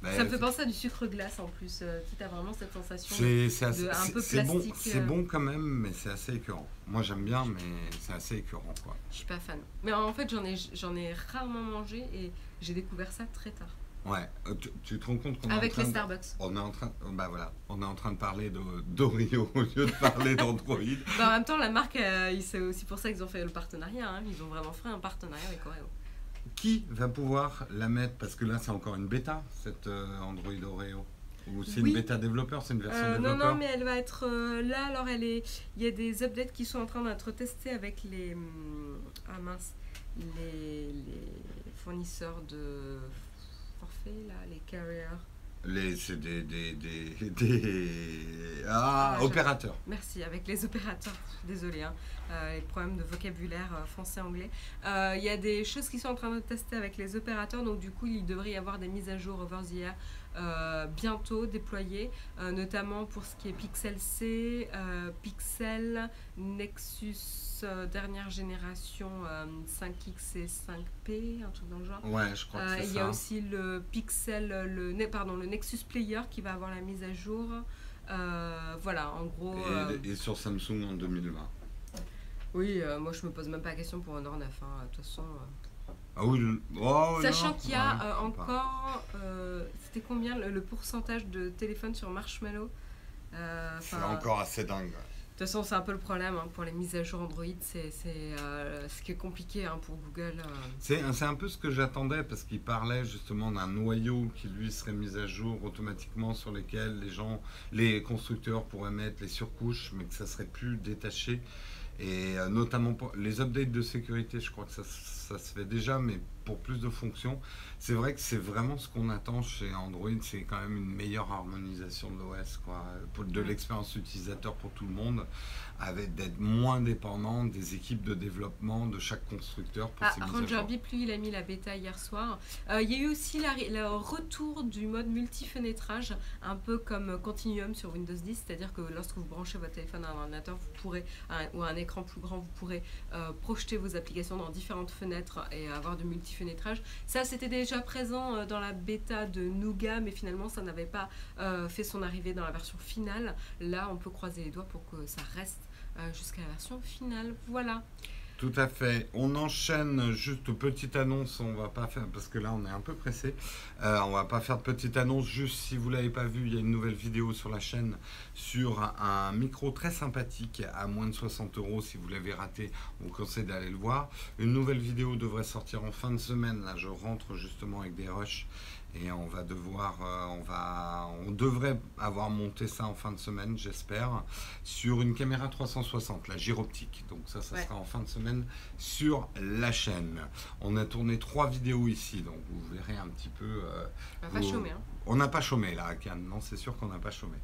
[SPEAKER 2] Bah,
[SPEAKER 1] Ça me fait penser à du sucre glace en plus. euh, tu as vraiment cette sensation.
[SPEAKER 2] C'est
[SPEAKER 1] un peu
[SPEAKER 2] c'est bon,
[SPEAKER 1] plastique,
[SPEAKER 2] c'est
[SPEAKER 1] euh.
[SPEAKER 2] bon quand même, mais c'est assez écœurant. Moi j'aime bien, mais c'est assez écœurant quoi.
[SPEAKER 1] Je suis pas fan. Mais en fait, j'en ai, j'en ai rarement mangé et j'ai découvert ça très tard.
[SPEAKER 2] Ouais, euh, tu, tu te rends compte qu'on est en
[SPEAKER 1] Avec
[SPEAKER 2] train
[SPEAKER 1] les
[SPEAKER 2] de-
[SPEAKER 1] Starbucks.
[SPEAKER 2] On est en train, bah voilà, on est en train de parler de- d'Oreo au lieu de parler d'Android.
[SPEAKER 1] Bah, en même temps, la marque, euh, c'est aussi pour ça qu'ils ont fait le partenariat. hein. Ils ont vraiment fait un partenariat avec Oreo.
[SPEAKER 2] Qui va pouvoir la mettre? Parce que là c'est encore une bêta, cette euh, Android Oreo. Ou c'est
[SPEAKER 1] Oui.
[SPEAKER 2] une bêta développeur, c'est une version
[SPEAKER 1] Euh, non,
[SPEAKER 2] développeur?
[SPEAKER 1] non, mais elle va être euh, là. Alors, elle est. Il y a des updates qui sont en train d'être testés avec les. hum, Ah mince. Les, les fournisseurs de là, les carriers.
[SPEAKER 2] Les, c'est des, des, des, des- Ah,
[SPEAKER 1] Ah, je-
[SPEAKER 2] opérateurs.
[SPEAKER 1] Merci, avec les opérateurs. Désolée, hein. Euh, les problèmes de vocabulaire euh, français-anglais. Euh, Il y a des choses qui sont en train de tester avec les opérateurs, donc du coup, il devrait y avoir des mises à jour over the air bientôt déployées, euh, notamment pour ce qui est Pixel C, euh, Pixel, Nexus euh, dernière génération euh, 5X et 5P, un truc dans le genre.
[SPEAKER 2] Ouais, je crois
[SPEAKER 1] Euh,
[SPEAKER 2] que c'est
[SPEAKER 1] il y a aussi le Pixel, le, ne- pardon, le Nexus Player qui va avoir la mise à jour. Euh, voilà, en gros. euh,
[SPEAKER 2] Et, et sur Samsung en 2020.
[SPEAKER 1] oui, euh, moi je me pose même pas la question pour Honor 9. hein, De toute façon. euh.
[SPEAKER 2] Ah oui, oh,
[SPEAKER 1] Sachant qu'il y a
[SPEAKER 2] ouais,
[SPEAKER 1] euh, encore. euh, C'était combien le, le pourcentage de téléphone sur Marshmallow Euh,
[SPEAKER 2] C'est
[SPEAKER 1] enfin,
[SPEAKER 2] encore assez dingue.
[SPEAKER 1] De toute façon, c'est un peu le problème hein, pour les mises à jour Android. C'est euh, ce qui est compliqué hein, pour Google. euh.
[SPEAKER 2] C'est un peu ce que j'attendais parce qu'il parlait justement d'un noyau qui lui serait mis à jour automatiquement sur lesquels les gens, les constructeurs pourraient mettre les surcouches, mais que ça serait plus détaché. Et euh, notamment pour les updates de sécurité, je crois que ça, ça se fait déjà, mais pour plus de fonctions. C'est vrai que c'est vraiment ce qu'on attend chez Android, c'est quand même une meilleure harmonisation de l'OS, de l'expérience utilisateur pour tout le monde, avec d'être moins dépendant des équipes de développement de chaque constructeur pour
[SPEAKER 1] Ah,
[SPEAKER 2] ses
[SPEAKER 1] Ranger. Bip, lui, il a mis la bêta hier soir. Euh, Il y a eu aussi la- le retour du mode multifenêtrage, un peu comme Continuum sur Windows 10, c'est-à-dire que lorsque vous branchez votre téléphone à un ordinateur vous pourrez, un- ou à un écran plus grand, vous pourrez euh, projeter vos applications dans différentes fenêtres et avoir du multifenêtrage. Ça, c'était déjà présent euh, dans la bêta de Nougat, mais finalement, ça n'avait pas fait son arrivée dans la version finale. Là, on peut croiser les doigts pour que ça reste jusqu'à la version finale. Voilà.
[SPEAKER 2] Tout à fait. On enchaîne juste petite annonce. On va pas faire parce que là on est un peu pressé. Euh, on va pas faire de petite annonce. Juste si vous l'avez pas vu, il y a une nouvelle vidéo sur la chaîne sur un micro très sympathique à moins de 60 euros. Si vous l'avez raté, on vous conseille d'aller le voir. Une nouvelle vidéo devrait sortir en fin de semaine. Là, je rentre justement avec des rushs et on va devoir, euh, on va, on devrait avoir monté ça en fin de semaine, j'espère, sur une caméra 360, la gyroptique. Donc ça, ça sera en fin de semaine sur la chaîne. On a tourné trois vidéos ici, donc vous verrez un petit peu.
[SPEAKER 1] Euh, pas chômé. Hein.
[SPEAKER 2] On n'a pas chômé là, Cannes. Non, c'est sûr qu'on n'a pas chômé.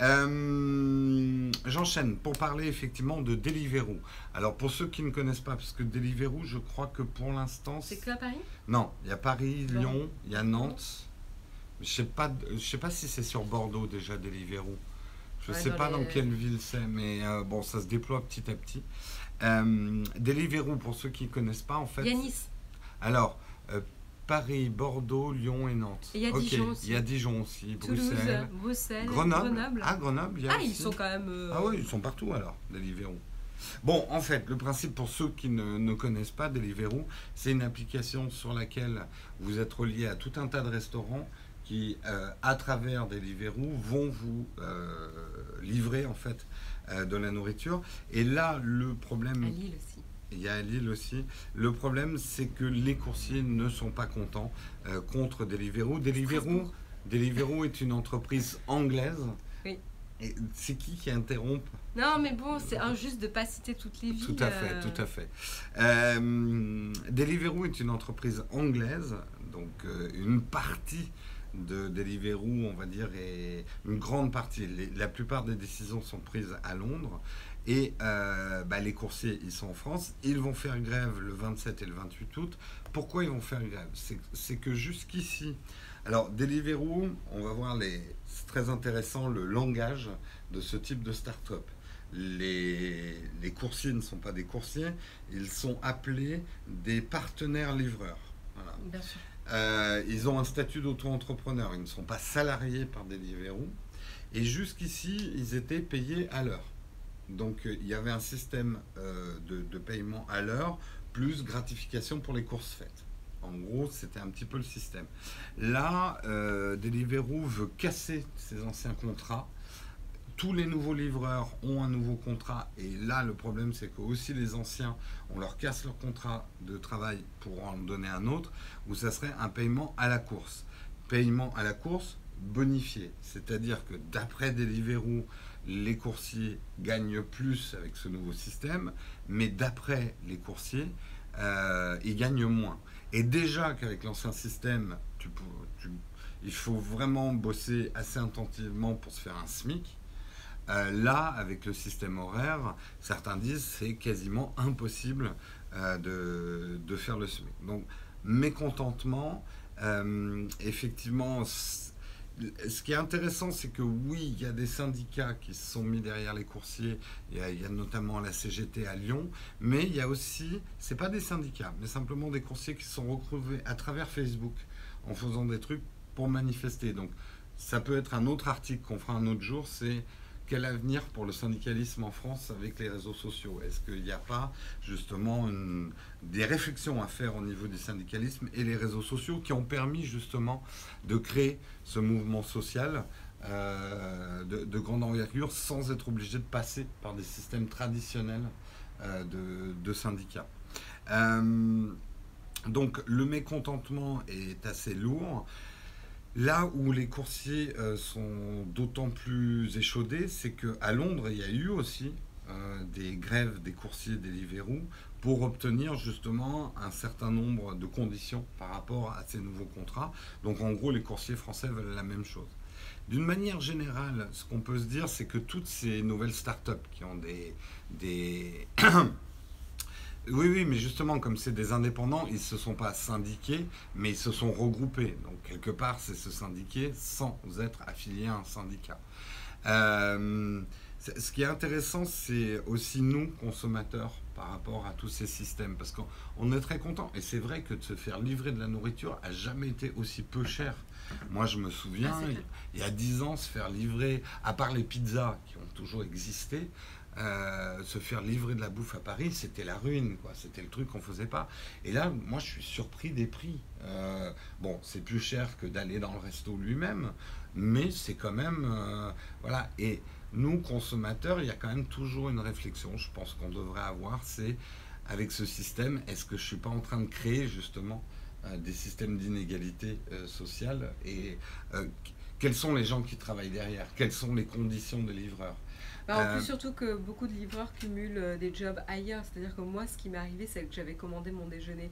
[SPEAKER 2] Euh, j'enchaîne pour parler effectivement de Deliveroo. Alors pour ceux qui ne connaissent pas, parce que Deliveroo, je crois que pour l'instant.
[SPEAKER 1] C'est que à Paris?
[SPEAKER 2] Non, il y a Paris, Lyon, il y a Nantes. Je sais pas, je sais pas si c'est sur Bordeaux déjà Deliveroo. Je ne sais pas dans quelle ville c'est, mais euh, bon, ça se déploie petit à petit. Euh, Deliveroo, pour ceux qui ne connaissent pas, en fait.
[SPEAKER 1] Il y a Nice.
[SPEAKER 2] Alors, euh, Paris, Bordeaux, Lyon et Nantes.
[SPEAKER 1] il y a Dijon aussi.
[SPEAKER 2] Il y a Dijon aussi, Bruxelles,
[SPEAKER 1] Bruxelles
[SPEAKER 2] Grenoble. Ah, Grenoble, il y a
[SPEAKER 1] Ah, ils sont quand même.
[SPEAKER 2] Ah oui, ils sont partout alors, Deliveroo. Bon, en fait, le principe pour ceux qui ne, ne connaissent pas Deliveroo, c'est une application sur laquelle vous êtes relié à tout un tas de restaurants qui, euh, à travers Deliveroo, vont vous euh, livrer en fait euh, de la nourriture. Et là, le problème.
[SPEAKER 1] À Lille aussi.
[SPEAKER 2] Il y a à Lille aussi. Le problème, c'est que les coursiers ne sont pas contents contre Deliveroo. Deliveroo, Deliveroo est une entreprise anglaise.
[SPEAKER 1] Oui.
[SPEAKER 2] C'est qui qui interrompt?
[SPEAKER 1] Non, mais bon, c'est injuste de ne pas citer toutes les villes.
[SPEAKER 2] Tout à fait, tout à fait. Deliveroo est une entreprise anglaise, donc une partie de Deliveroo, on va dire, et une grande partie, la plupart des décisions sont prises à Londres. Et euh, bah, les coursiers, ils sont en France. Ils vont faire grève le 27 et le 28 août. Pourquoi ils vont faire grève? C'est que jusqu'ici, alors Deliveroo, on va voir les. C'est très intéressant le langage de ce type de start-up. Les, les coursiers ne sont pas des coursiers, ils sont appelés des partenaires livreurs.
[SPEAKER 1] Voilà. Bien sûr.
[SPEAKER 2] Euh, ils ont un statut d'auto-entrepreneur. Ils ne sont pas salariés par Deliveroo. Et jusqu'ici, ils étaient payés à l'heure. Donc, euh, il y avait un système euh, de, paiement à l'heure, plus gratification pour les courses faites. En gros, c'était un petit peu le système. Là, Deliveroo veut casser ces anciens contrats tous les nouveaux livreurs ont un nouveau contrat et là le problème c'est que aussi les anciens on leur casse leur contrat de travail pour en donner un autre où ça serait un paiement à la course. Paiement à la course bonifié, c'est-à-dire que d'après Deliveroo les coursiers gagnent plus avec ce nouveau système, mais d'après les coursiers euh, ils gagnent moins. Et déjà qu'avec l'ancien système il faut vraiment bosser assez intensivement pour se faire un SMIC. Euh, là, avec le système horaire, certains disent c'est quasiment impossible euh, de, faire le SMIC. Donc, mécontentement, effectivement, ce qui est intéressant, c'est que oui, il y a des syndicats qui se sont mis derrière les coursiers. Il y a, notamment la CGT à Lyon, mais il y a aussi, c'est pas des syndicats, mais simplement des coursiers qui se sont retrouvés à travers Facebook en faisant des trucs pour manifester. Donc, ça peut être un autre article qu'on fera un autre jour. C'est quel avenir pour le syndicalisme en France avec les réseaux sociaux? Est-ce qu'il n'y a pas justement des réflexions à faire au niveau du syndicalisme et les réseaux sociaux qui ont permis justement de créer ce mouvement social euh, de, grande envergure sans être obligé de passer par des systèmes traditionnels euh, de, syndicats? Euh, Donc le mécontentement est assez lourd. Là où les coursiers euh, sont d'autant plus échaudés, c'est qu'à Londres, il y a eu aussi euh, des grèves des coursiers des Deliveroo pour obtenir justement un certain nombre de conditions par rapport à ces nouveaux contrats. Donc en gros, les coursiers français veulent la même chose. D'une manière générale, ce qu'on peut se dire, c'est que toutes ces nouvelles startups qui ont des, des Oui, oui, mais justement, comme c'est des indépendants, ils ne se sont pas syndiqués, mais ils se sont regroupés. Donc, quelque part, c'est se syndiquer sans être affilié à un syndicat. Euh, ce qui est intéressant, c'est aussi nous, consommateurs, par rapport à tous ces systèmes, parce qu'on est très content. Et c'est vrai que de se faire livrer de la nourriture a jamais été aussi peu cher. Moi, je me souviens, ah, il y a dix ans, se faire livrer, à part les pizzas qui ont toujours existé, euh, se faire livrer de la bouffe à Paris, c'était la ruine, quoi. C'était le truc qu'on faisait pas. Et là, moi, je suis surpris des prix. Euh, bon, c'est plus cher que d'aller dans le resto lui-même, mais c'est quand même, euh, voilà. Et nous, consommateurs, il y a quand même toujours une réflexion. Je pense qu'on devrait avoir, c'est avec ce système, est-ce que je suis pas en train de créer justement des systèmes d'inégalité sociale et quels sont les gens qui travaillent derrière, quelles sont les conditions de livreurs.
[SPEAKER 1] Bah, en plus, surtout que beaucoup de livreurs cumulent des jobs ailleurs. C'est-à-dire que moi, ce qui m'est arrivé, c'est que j'avais commandé mon déjeuner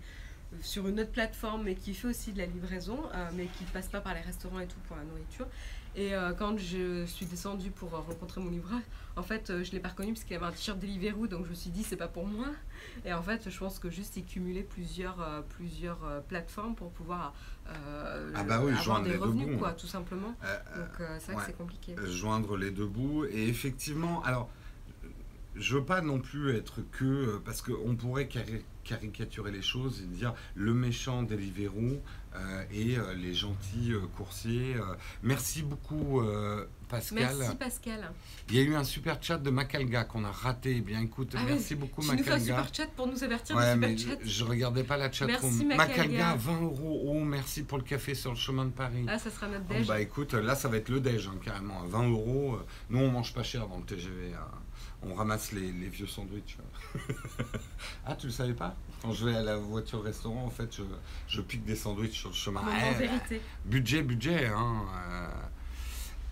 [SPEAKER 1] sur une autre plateforme, mais qui fait aussi de la livraison, mais qui ne passe pas par les restaurants et tout pour la nourriture. Et euh, quand je suis descendue pour euh, rencontrer mon livreur, en fait, euh, je ne l'ai pas reconnu parce qu'il avait un t-shirt Deliveroo, donc je me suis dit, c'est pas pour moi. Et en fait, je pense que juste il cumulait plusieurs, plusieurs plateformes pour pouvoir
[SPEAKER 2] ah bah oui, avoir des revenus, quoi,
[SPEAKER 1] tout simplement. donc c'est vrai que c'est compliqué.
[SPEAKER 2] Joindre les deux bouts. Et effectivement, alors, je veux pas non plus être que. Parce qu'on pourrait caricaturer les choses et dire le méchant Deliveroo euh, et euh, les gentils euh, coursiers. merci beaucoup Pascal.
[SPEAKER 1] Merci Pascal.
[SPEAKER 2] Il y a eu un super chat de Macalga qu'on a raté. Eh bien écoute, ah merci beaucoup
[SPEAKER 1] tu
[SPEAKER 2] Macalga.
[SPEAKER 1] Tu nous fais un super chat pour nous avertir
[SPEAKER 2] ouais,
[SPEAKER 1] du super chat.
[SPEAKER 2] Je regardais pas la chat
[SPEAKER 1] merci
[SPEAKER 2] Macalga. 20 euros. Oh, merci pour le café sur le chemin de Paris.
[SPEAKER 1] Ah, ça sera notre déj.
[SPEAKER 2] bah écoute, là ça va être le déj hein, carrément. 20 euros. Nous on mange pas cher dans le TGV. Hein. On ramasse les, les vieux sandwichs. ah, tu le savais pas quand je vais à la voiture restaurant, en fait, je, pique des sandwichs sur le chemin.
[SPEAKER 1] en vérité.
[SPEAKER 2] Budget, budget. Hein,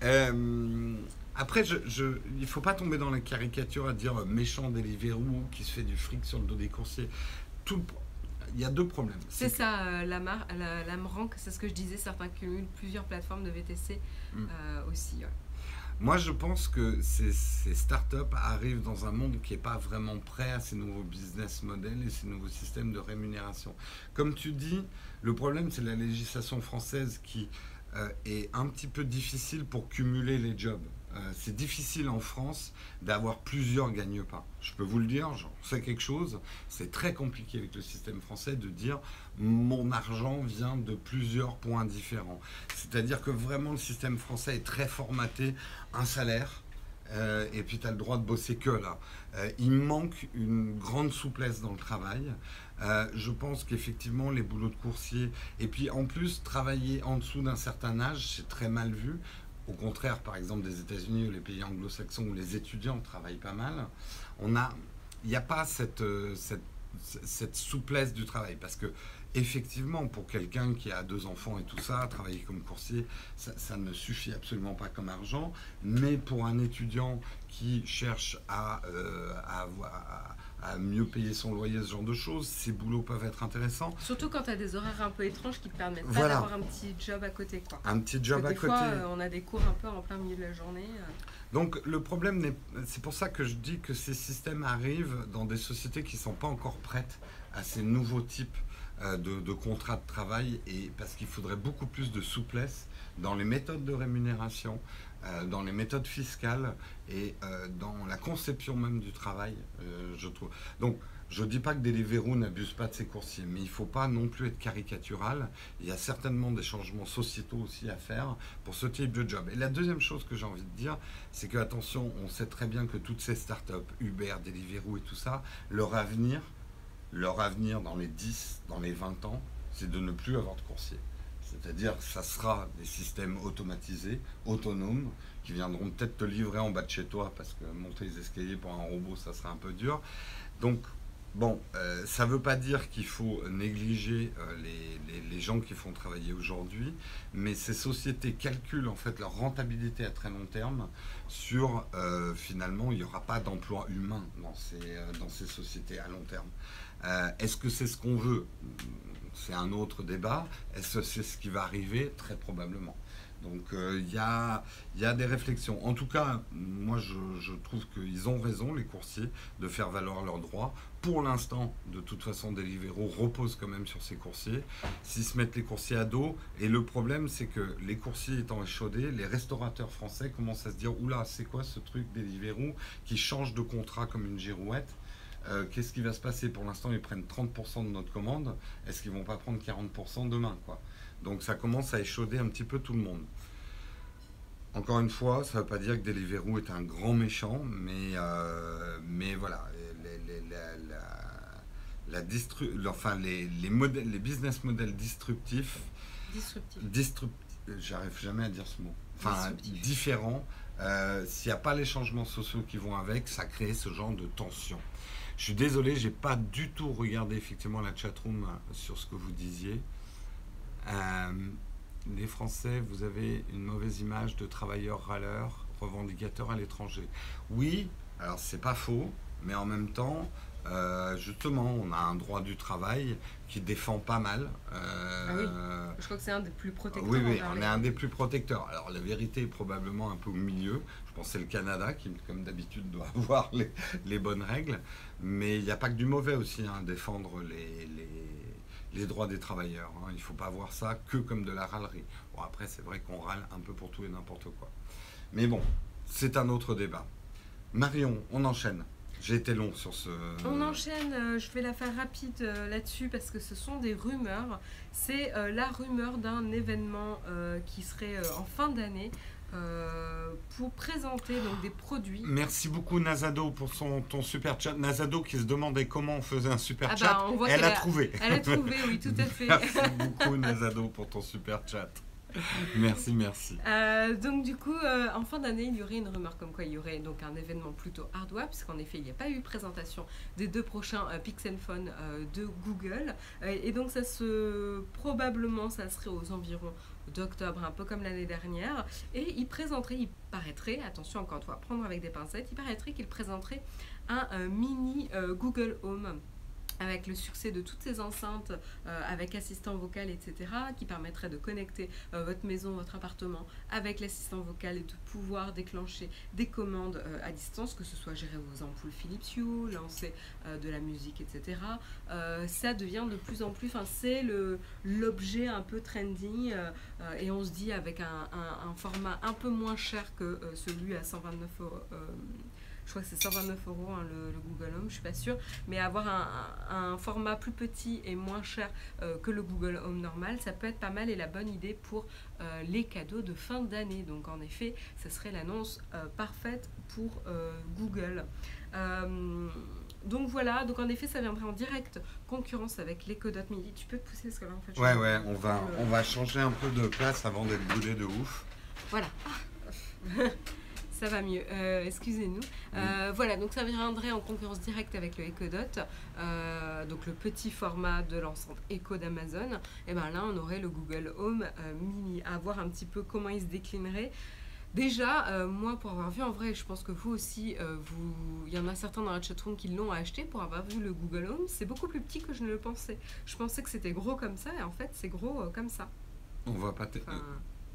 [SPEAKER 2] euh. Euh, après, je, il ne faut pas tomber dans la caricature à dire méchant Deliveroo qui se fait du fric sur le dos des coursiers. Tout, il y a deux problèmes.
[SPEAKER 1] C'est ça, euh, la, mar, la, la c'est ce que je disais, certains cumulent plusieurs plateformes de VTC mm. aussi.
[SPEAKER 2] Moi, je pense que ces, startups arrivent dans un monde qui n'est pas vraiment prêt à ces nouveaux business models et ces nouveaux systèmes de rémunération. Comme tu dis, le problème, c'est la législation française qui euh, est un petit peu difficile pour cumuler les jobs. Euh, c'est difficile en France d'avoir plusieurs gagne-pains. Je peux vous le dire, j'en sais quelque chose. C'est très compliqué avec le système français de dire mon argent vient de plusieurs points différents. C'est-à-dire que vraiment le système français est très formaté, un salaire, euh, et puis tu as le droit de bosser que là. Euh, il manque une grande souplesse dans le travail. je pense qu'effectivement, les boulots de coursier, et puis en plus, travailler en dessous d'un certain âge, c'est très mal vu. Au contraire, par exemple, des États-Unis ou les pays anglo-saxons où les étudiants travaillent pas mal, on il n'y a pas cette, euh, cette, cette, souplesse du travail. Parce que, effectivement, pour quelqu'un qui a deux enfants et tout ça, travailler comme coursier, ça, ne suffit absolument pas comme argent. Mais pour un étudiant qui cherche à, euh, à mieux payer son loyer, ce genre de choses. Ces boulots peuvent être intéressants.
[SPEAKER 1] Surtout quand tu as des horaires un peu étranges qui te permettent pas d'avoir un petit job à côté. Quoi.
[SPEAKER 2] Un petit job
[SPEAKER 1] à
[SPEAKER 2] côté.
[SPEAKER 1] Fois, euh, on a des cours un peu en plein milieu de la journée. Euh.
[SPEAKER 2] Donc le problème, c'est pour ça que je dis que ces systèmes arrivent dans des sociétés qui ne sont pas encore prêtes à ces nouveaux types de, de contrats de travail et parce qu'il faudrait beaucoup plus de souplesse dans les méthodes de rémunération, euh, dans les méthodes fiscales et euh, dans la conception même du travail, euh, je trouve. Donc, je ne dis pas que Deliveroo n'abuse pas de ses coursiers, mais il ne faut pas non plus être caricatural. Il y a certainement des changements sociétaux aussi à faire pour ce type de job. Et la deuxième chose que j'ai envie de dire, c'est que, attention, on sait très bien que toutes ces startups, Uber, Deliveroo et tout ça, leur avenir, leur avenir dans les 10, dans les 20 ans, c'est de ne plus avoir de coursiers. C'est-à-dire ça sera des systèmes automatisés, autonomes, qui viendront peut-être te livrer en bas de chez toi, parce que monter les escaliers pour un robot, ça sera un peu dur. Donc, bon, euh, ça ne veut pas dire qu'il faut négliger euh, les, gens qui font travailler aujourd'hui, mais ces sociétés calculent en fait leur rentabilité à très long terme sur, euh, finalement, il n'y aura pas d'emploi humain dans ces, dans ces sociétés à long terme. Est-ce que c'est ce qu'on veut? C'est un autre débat. Est-ce que c'est ce qui va arriver? Très probablement. Donc euh, il y, a, des réflexions. En tout cas, moi je, trouve qu'ils ont raison, les coursiers, de faire valoir leurs droits. Pour l'instant, de toute façon, Deliveroo repose quand même sur ces coursiers. S'ils se mettent les coursiers à dos, et le problème c'est que les coursiers étant échaudés, les restaurateurs français commencent à se dire, oula, c'est quoi ce truc Deliveroo qui change de contrat comme une girouette? Euh, qu'est-ce qui va se passer Pour l'instant, ils prennent 30% de notre commande. Est-ce qu'ils vont pas prendre 40% demain quoi? Donc ça commence à échauder un petit peu tout le monde. Encore une fois, ça ne veut pas dire que Deliveroo est un grand méchant, mais, euh, mais voilà, les, la, enfin, les, modèles, les business models disruptifs,
[SPEAKER 1] disruptifs.
[SPEAKER 2] j'arrive jamais à dire ce mot, enfin différents, euh, s'il n'y a pas les changements sociaux qui vont avec, ça crée ce genre de tension. Je suis désolé, j'ai pas du tout regardé effectivement la chatroom sur ce que vous disiez. Euh, les Français, vous avez une mauvaise image de travailleurs râleurs, revendicateurs à l'étranger. Oui, alors c'est pas faux, mais en même temps, euh, justement, on a un droit du travail qui défend pas mal.
[SPEAKER 1] Euh, ah oui. Je crois que c'est un des plus protecteurs.
[SPEAKER 2] Oui, oui, on est un des plus protecteurs. Alors la vérité est probablement un peu au milieu. Je pense que c'est le Canada qui, comme d'habitude, doit avoir les, bonnes règles. Mais il n'y a pas que du mauvais aussi, à hein, défendre les, les, droits des travailleurs. Hein. Il ne faut pas voir ça que comme de la râlerie. Bon, après, c'est vrai qu'on râle un peu pour tout et n'importe quoi. Mais bon, c'est un autre débat. Marion, on enchaîne. J'ai été long sur ce.
[SPEAKER 1] On enchaîne, euh, je vais la faire rapide euh, là-dessus parce que ce sont des rumeurs. C'est euh, la rumeur d'un événement qui serait en fin d'année. pour présenter donc des produits.
[SPEAKER 2] Merci beaucoup Nazado pour son ton super chat. Nazado qui se demandait comment on faisait un super ah chat. Bah, elle, a trouvé.
[SPEAKER 1] Elle a trouvé, oui, tout à fait.
[SPEAKER 2] Merci beaucoup Nazado pour ton super chat. merci, merci.
[SPEAKER 1] Euh, donc du coup, euh, en fin d'année, il y aurait une rumeur comme quoi il y aurait donc un événement plutôt hardware, puisqu'en effet, il n'y a pas eu présentation des deux prochains euh, Pixel Phone de Google. et donc ça se probablement, ça serait aux environs d'octobre, un peu comme l'année dernière. Et il présenterait, il paraîtrait, attention encore une fois, prendre avec des pincettes, il paraîtrait qu'il présenterait un mini Google Home avec le succès de toutes ces enceintes euh, avec assistant vocal, etc., qui permettraient de connecter euh, votre maison, votre appartement avec l'assistant vocal et de pouvoir déclencher des commandes euh, à distance, que ce soit gérer vos ampoules Philips Hue, lancer de la musique, etc. ça devient de plus en plus, enfin c'est l'objet un peu trendy et on se dit avec un, un, format un peu moins cher que celui à 129 euros je crois que c'est 129 euros hein, le, Google Home, je suis pas sûre, mais avoir un, format plus petit et moins cher euh, que le Google Home normal, ça peut être pas mal et la bonne idée pour euh, les cadeaux de fin d'année. Donc en effet, ce serait l'annonce euh, parfaite pour Google. donc voilà, donc en effet, ça viendrait en direct concurrence avec l'Echo Dot Mini. Tu peux pousser ce que là en fait.
[SPEAKER 2] Ouais, ouais, on va, on va changer un peu de place avant d'être boudé de ouf.
[SPEAKER 1] Voilà. ça va mieux. Euh, excusez-nous. Euh, voilà, donc ça viendrait en concurrence directe avec le Echo Dot, euh, donc le petit format de l'enceinte Echo d'Amazon. Et bien là, on aurait le Google Home Mini. À voir un petit peu comment il se déclinerait. Déjà, moi, pour avoir vu en vrai, je pense que vous aussi, vous, il y en a certains dans la chatroom qui l'ont acheté pour avoir vu le Google Home. C'est beaucoup plus petit que je ne le pensais. Je pensais que c'était gros comme ça, et en fait, c'est gros comme ça.
[SPEAKER 2] On va pas.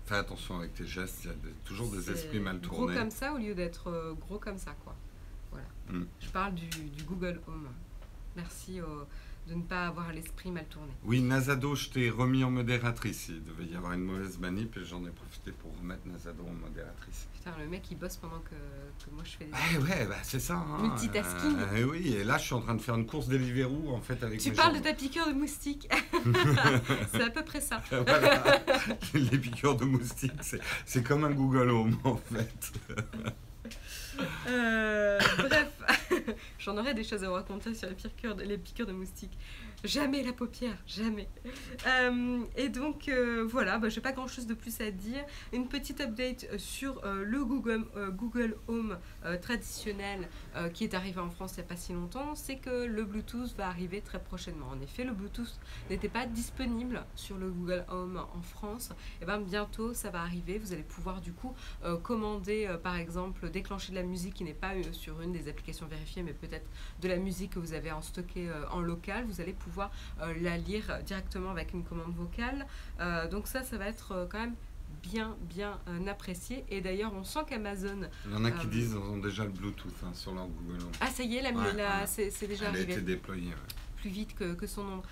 [SPEAKER 2] Fais attention avec tes gestes, il y a toujours des esprits mal tournés.
[SPEAKER 1] Gros comme ça au lieu d'être euh, gros comme ça, quoi. Voilà. Mm. Je parle du, Google Home. Merci de ne pas avoir l'esprit mal tourné.
[SPEAKER 2] Oui, Nazado, je t'ai remis en modératrice. Il devait y avoir une mauvaise manip et j'en ai profité pour remettre Nazado en modératrice.
[SPEAKER 1] Putain, le mec il bosse pendant que, moi je fais des.
[SPEAKER 2] Ah ouais, bah, c'est ça. Hein.
[SPEAKER 1] Multitasking.
[SPEAKER 2] Euh, oui, et là je suis en train de faire une course Deliveroo en fait avec
[SPEAKER 1] Tu parles de ta piqûre de moustique. c'est à peu près ça.
[SPEAKER 2] Les piqûres de moustique, c'est comme un Google Home en fait.
[SPEAKER 1] Euh, bref, j'en aurais des choses à vous raconter sur les piqûres de, de moustiques. Jamais la paupière, jamais. Euh, et donc euh, voilà, bah, je n'ai pas grand chose de plus à dire. Une petite update sur le Google, Google Home traditionnel qui est arrivé en France il n'y a pas si longtemps, c'est que le Bluetooth va arriver très prochainement. En effet, le Bluetooth n'était pas disponible sur le Google Home en France. Et bien bientôt ça va arriver. Vous allez pouvoir du coup commander par exemple déclencher de la musique qui n'est pas euh, sur une des applications vérifiées, mais peut-être de la musique que vous avez en stocké euh, en local, vous allez pouvoir euh, la lire directement avec une commande vocale. donc ça, ça va être quand même bien, bien apprécié. Et d'ailleurs, on sent qu'Amazon.
[SPEAKER 2] Il y en a qui disent qu'ils ont déjà le Bluetooth hein, sur leur Google Home.
[SPEAKER 1] Ah, ça y est, la, c'est déjà
[SPEAKER 2] Elle
[SPEAKER 1] arrivé.
[SPEAKER 2] a été déployée.
[SPEAKER 1] Plus vite que, que son nombre.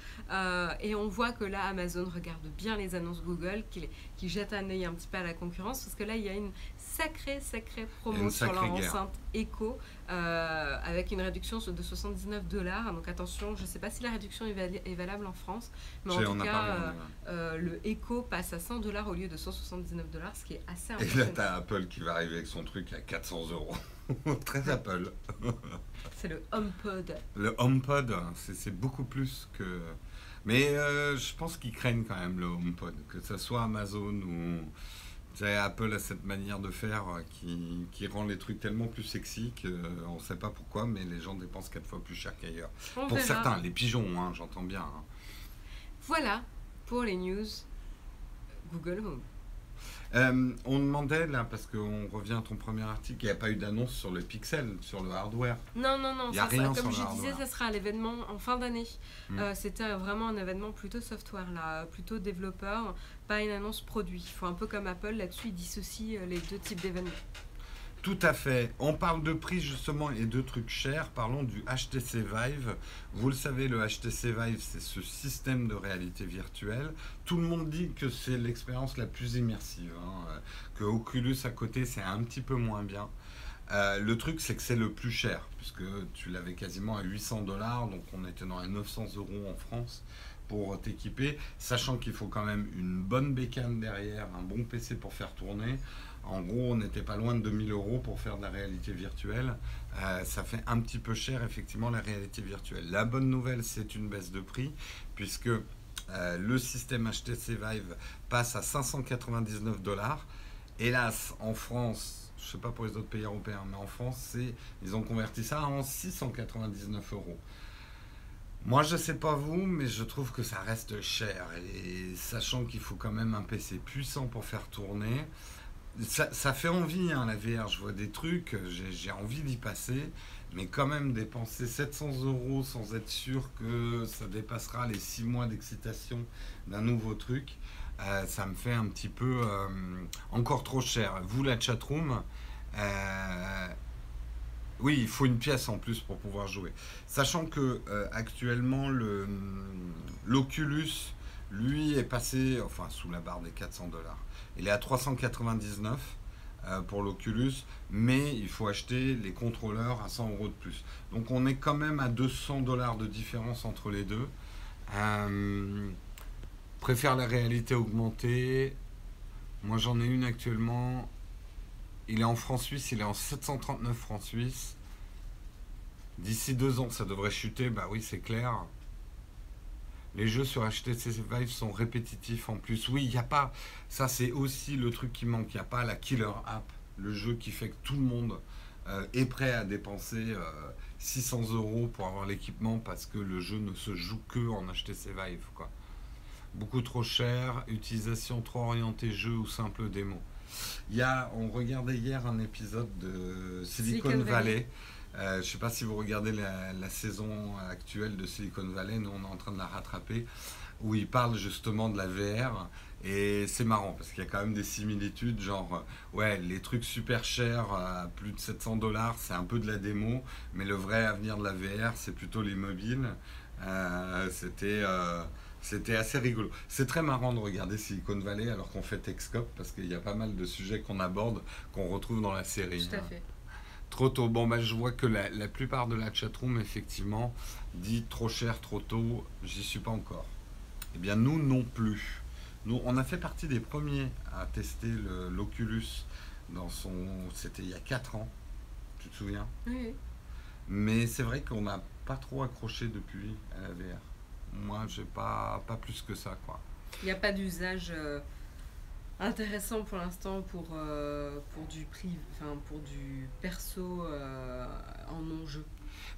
[SPEAKER 1] et on voit que là, Amazon regarde bien les annonces Google, qui, qui jette un œil un petit peu à la concurrence, parce que là, il y a une sacrée, sacrée promo sur leur enceinte Echo euh, avec une réduction de 79 dollars. Donc attention, je ne sais pas si la réduction est, valable en France, mais en tout cas, euh, euh, le Echo passe à 100 dollars au lieu de 179 dollars, ce qui est assez
[SPEAKER 2] important. Et là, tu as Apple qui va arriver avec son truc à 400 euros. Très Apple.
[SPEAKER 1] c'est le HomePod.
[SPEAKER 2] Le HomePod, c'est beaucoup plus que. Mais je pense qu'ils craignent quand même le HomePod, que ce soit Amazon ou Apple a cette manière de faire euh, qui, rend les trucs tellement plus sexy qu'on euh, ne sait pas pourquoi, mais les gens dépensent quatre fois plus cher qu'ailleurs. Pour certains, les pigeons, hein, j'entends bien. Hein.
[SPEAKER 1] Voilà pour les news Google Home.
[SPEAKER 2] Euh, on demandait là, parce qu'on revient à ton premier article, il n'y a pas eu d'annonce sur le Pixel, sur le hardware.
[SPEAKER 1] Non, non, non.
[SPEAKER 2] Y a
[SPEAKER 1] ça
[SPEAKER 2] rien
[SPEAKER 1] sera- comme je disais, ça sera à l'événement en fin d'année.
[SPEAKER 2] Mm.
[SPEAKER 1] Euh, C'était vraiment un événement plutôt software, là, plutôt développeur, pas une annonce produit. Il faut un peu comme Apple, là-dessus, ils dissocient euh, les deux types d'événements.
[SPEAKER 2] Tout à fait. On parle de prix justement et de trucs chers. Parlons du HTC Vive. Vous le savez, le HTC Vive, c'est ce système de réalité virtuelle. Tout le monde dit que c'est l'expérience la plus immersive. hein, Que Oculus à côté, c'est un petit peu moins bien. Euh, le truc, c'est que c'est le plus cher, puisque tu l'avais quasiment à 800 dollars, donc on était dans les 900 euros en France pour t'équiper, sachant qu'il faut quand même une bonne bécane derrière, un bon PC pour faire tourner. En gros, on n'était pas loin de 2000 euros pour faire de la réalité virtuelle. Euh, ça fait un petit peu cher, effectivement, la réalité virtuelle. La bonne nouvelle, c'est une baisse de prix, puisque euh, le système HTC Vive passe à 599 dollars. Hélas, en France, je ne sais pas pour les autres pays européens, mais en France, ils ont converti ça en 699 euros. Moi, je sais pas vous, mais je trouve que ça reste cher. Et sachant qu'il faut quand même un PC puissant pour faire tourner, ça, fait envie, hein, la VR. Je vois des trucs, j'ai envie d'y passer. Mais quand même, dépenser 700 euros sans être sûr que ça dépassera les 6 mois d'excitation d'un nouveau truc, euh, ça me fait un petit peu euh, encore trop cher. Vous, la chatroom, euh, oui, il faut une pièce en plus pour pouvoir jouer. Sachant que actuellement, le, l'Oculus, lui, est passé, enfin, sous la barre des 400 dollars. Il est à 399 euh, pour l'Oculus, mais il faut acheter les contrôleurs à 100 euros de plus. Donc on est quand même à 200 dollars de différence entre les deux. Euh, préfère la réalité augmentée. Moi j'en ai une actuellement. Il est en francs suisses, il est en 739 francs suisses. D'ici deux ans, ça devrait chuter, bah oui, c'est clair. Les jeux sur HTC Vive sont répétitifs en plus. Oui, il n'y a pas. Ça, c'est aussi le truc qui manque. Il n'y a pas la killer app, le jeu qui fait que tout le monde euh, est prêt à dépenser euh, 600 euros pour avoir l'équipement parce que le jeu ne se joue que en HTC Vive. Quoi. Beaucoup trop cher, utilisation trop orientée jeu ou simple démo. Il y a, on regardait hier un épisode de Silicon,
[SPEAKER 1] Silicon
[SPEAKER 2] Valley.
[SPEAKER 1] Valley.
[SPEAKER 2] Euh, je ne sais pas si vous regardez la, saison actuelle de Silicon Valley, nous on est en train de la rattraper, où ils parlent justement de la VR. Et c'est marrant parce qu'il y a quand même des similitudes, genre, euh, ouais, les trucs super chers à plus de 700 dollars, c'est un peu de la démo, mais le vrai avenir de la VR, c'est plutôt les mobiles. Euh, C'était. c'était assez rigolo. C'est très marrant de regarder Silicon Valley alors qu'on fait Texcop parce qu'il y a pas mal de sujets qu'on aborde qu'on retrouve dans la série.
[SPEAKER 1] Tout à fait.
[SPEAKER 2] Trop tôt. Bon, bah, je vois que la, la plupart de la chatroom, effectivement, dit trop cher, trop tôt. J'y suis pas encore. Eh bien, nous non plus. Nous, on a fait partie des premiers à tester l'Oculus dans son. C'était il y a 4 ans. Tu te souviens?
[SPEAKER 1] Oui, oui.
[SPEAKER 2] Mais c'est vrai qu'on n'a pas trop accroché depuis à la VR. Moi, j'ai pas, pas plus que ça, quoi.
[SPEAKER 1] Il n'y a pas d'usage euh, intéressant pour l'instant pour, euh, pour du prix, enfin pour du perso euh, en non-jeu.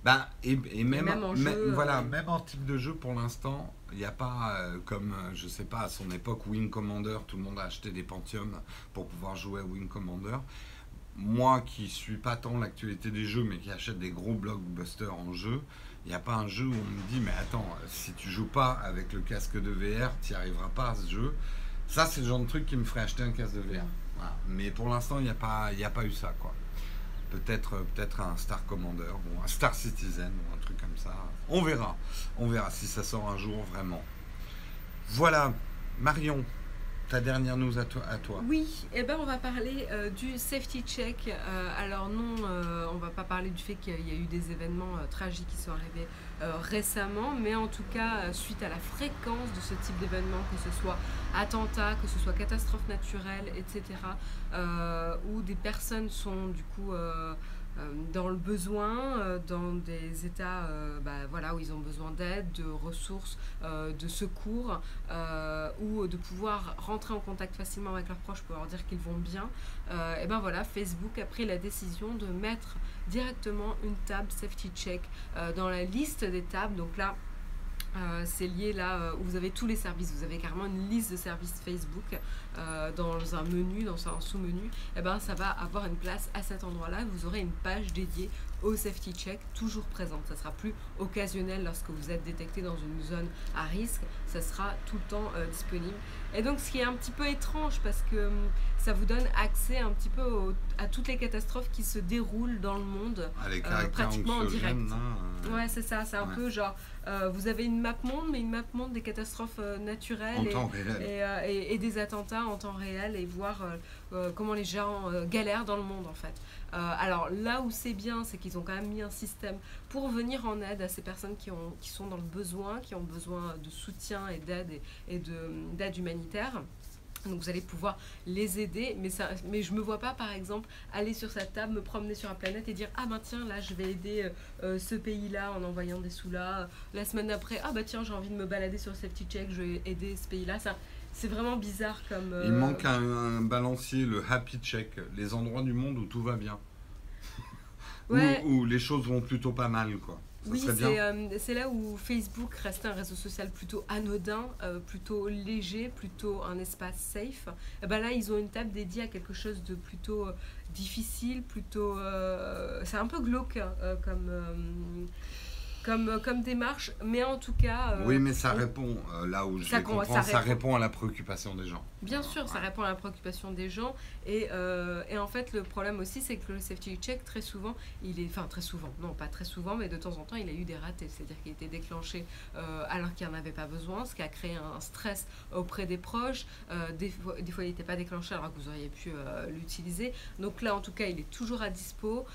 [SPEAKER 2] Ben, et, et même,
[SPEAKER 1] même en
[SPEAKER 2] même- voilà,
[SPEAKER 1] euh,
[SPEAKER 2] même en type de jeu pour l'instant, il n'y a pas euh, comme, je sais pas, à son époque, Wing Commander, tout le monde a acheté des Pentium pour pouvoir jouer à Wing Commander. Moi qui suis pas tant l'actualité des jeux, mais qui achète des gros blockbusters en jeu, il n'y a pas un jeu où on me dit, mais attends, si tu joues pas avec le casque de VR, tu n'y arriveras pas à ce jeu. Ça, c'est le genre de truc qui me ferait acheter un casque de. Voilà. Mais pour l'instant, il n'y a, pas- a pas eu ça, quoi. Peut-être peut-être un Star Commander, bon, un Star Citizen ou un truc comme ça. On verra. On verra si ça sort un jour vraiment. Voilà, Marion, ta dernière news à toi.
[SPEAKER 1] Oui, et ben on va parler euh, du safety check. Euh, alors non, euh, on va pas parler du fait qu'il y a eu des événements tragiques qui sont arrivés récemment, mais en tout cas suite à la fréquence de ce type d'événements, que ce soit attentats, que ce soit catastrophes naturelles, etc., où des personnes sont du coup dans le besoin, euh, dans des états euh, bah, voilà, où ils ont besoin d'aide, de ressources, euh, de secours, euh, ou de pouvoir rentrer en contact facilement avec leurs proches pour leur dire qu'ils vont bien, euh, et ben voilà, Facebook a pris la décision de mettre directement une table safety check euh, dans la liste des tables. Donc là, Euh, c'est lié là euh, où vous avez tous les services. Vous avez carrément une liste de services Facebook euh, dans un menu, dans un sous-menu. Et eh ben, ça va avoir une place à cet endroit-là. Vous aurez une page dédiée au safety check, toujours présente. Ça sera plus occasionnel lorsque vous êtes détecté dans une zone à risque. Ça sera tout le temps disponible. Et donc, ce qui est un petit peu étrange parce que hum, ça vous donne accès un petit peu à toutes les catastrophes qui se déroulent dans le monde, pratiquement en direct. Hein, ouais, c'est ça. C'est un peu genre euh, vous avez une map monde, mais une map monde des catastrophes euh, naturelles
[SPEAKER 2] euh,
[SPEAKER 1] et, des attentats en temps réel et voir comment les gens galèrent dans le monde en fait. alors là où c'est bien, c'est qu'ils ont quand même mis un système pour venir en aide à ces personnes qui, ont, qui sont dans le besoin, qui ont besoin de soutien et d'aide et, et d'aide humanitaire. Donc vous allez pouvoir les aider, mais, ça, mais je ne me vois pas par exemple aller sur sa table, me promener sur la planète et dire ah ben tiens là je vais aider euh, euh, ce pays-là en envoyant des sous-là. La semaine d'après ah bah tiens j'ai envie de me balader sur ces petits checks, je vais aider ce pays-là. Ça, c'est vraiment bizarre comme...
[SPEAKER 2] Il euh, manque un, balancier, le happy check, les endroits du monde où tout va bien. Où les choses vont plutôt pas mal quoi.
[SPEAKER 1] Oui, euh, c'est là où Facebook reste un réseau social plutôt anodin, euh, plutôt léger, plutôt un espace safe. Et eh ben là, ils ont une table dédiée à quelque chose de plutôt euh, difficile, plutôt... c'est un peu glauque hein, comme comme, euh, comme démarche, mais en tout cas...
[SPEAKER 2] Euh, oui, mais ça répond, euh, là où je ça, comprends, ça, répond. à la préoccupation des gens.
[SPEAKER 1] Bien sûr, ça répond à la préoccupation des gens. Et, et en fait, le problème aussi, c'est que le safety check, très souvent, il est... Enfin, très souvent, non, pas très souvent, mais de temps en temps, il a eu des ratés. C'est-à-dire qu'il était déclenché alors qu'il n'y en avait pas besoin, ce qui a créé un stress auprès des proches. des, fois, des fois, il n'était pas déclenché alors que vous auriez pu l'utiliser. Donc là, en tout cas, il est toujours à dispo.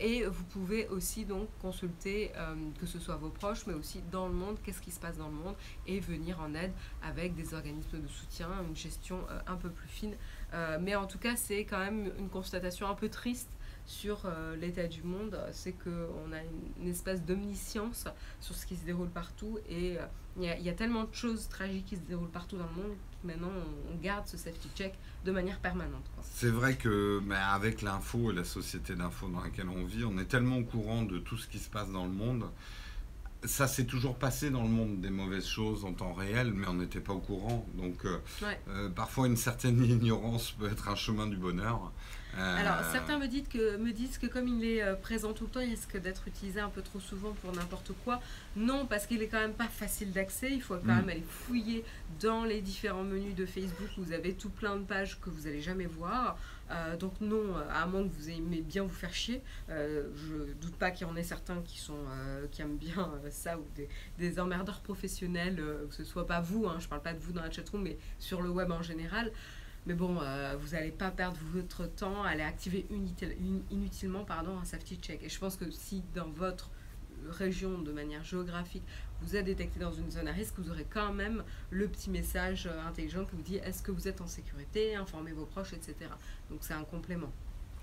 [SPEAKER 1] et vous pouvez aussi donc consulter que ce soit vos proches, mais aussi dans le monde, qu'est-ce qui se passe dans le monde, et venir en aide avec des organismes de soutien, une gestion euh, un peu plus fine. Euh, mais en tout cas, c'est quand même une constatation un peu triste sur euh, l'état du monde, c'est qu'on a une, espèce d'omniscience sur ce qui se déroule partout et il y, a tellement de choses tragiques qui se déroulent partout dans le monde que maintenant on, garde ce safety check de manière permanente.
[SPEAKER 2] C'est vrai que avec l'info et la société d'info dans laquelle on vit, on est tellement au courant de tout ce qui se passe dans le monde ça s'est toujours passé dans le monde des mauvaises choses en temps réel, mais on n'était pas au courant. Donc, euh, euh, parfois, une certaine ignorance peut être un chemin du bonheur.
[SPEAKER 1] Euh, Alors, certains me disent, que, me disent que comme il est présent tout le temps, il risque d'être utilisé un peu trop souvent pour n'importe quoi. Non, parce qu'il est quand même pas facile d'accès. Il faut quand mm. même aller fouiller dans les différents menus de Facebook. Vous avez tout plein de pages que vous n'allez jamais voir. Euh, donc non, euh, à moins que vous aimez bien vous faire chier, euh, je doute pas qu'il y en ait certains qui, qui aiment bien ça ou des, emmerdeurs professionnels, que ce soit pas vous, hein, je parle pas de vous dans la chatroom, mais sur le web en général. Mais bon, vous n'allez pas perdre votre temps à aller activer inutilement un safety check. Et je pense que si dans votre région, de manière géographique, vous êtes détecté dans une zone à risque, vous aurez quand même le petit message euh, intelligent qui vous dit est-ce que vous êtes en sécurité, informez vos proches, etc. Donc c'est un complément.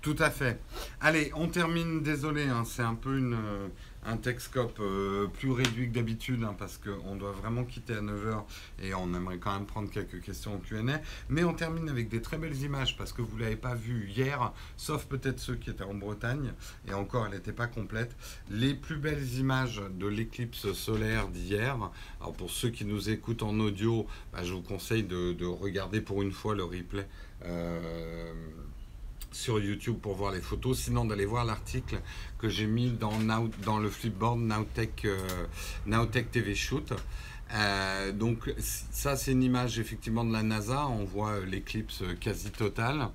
[SPEAKER 2] Tout à fait. Allez, on termine, désolé, hein, c'est un peu euh, un Texcope euh, plus réduit que d'habitude, hein, parce qu'on doit vraiment quitter à 9h et on aimerait quand même prendre quelques questions au QA. Mais on termine avec des très belles images, parce que vous ne l'avez pas vu hier, sauf peut-être ceux qui étaient en Bretagne, et encore, elle n'était pas complète. Les plus belles images de l'éclipse solaire d'hier, alors pour ceux qui nous écoutent en audio, bah, je vous conseille de, regarder pour une fois le replay. Euh, sur YouTube pour voir les photos, sinon d'aller voir l'article que j'ai mis dans, le flipboard Nowtech, euh, TV Shoot. Euh, donc ça c'est une image effectivement de la NASA, on voit l'éclipse quasi totale.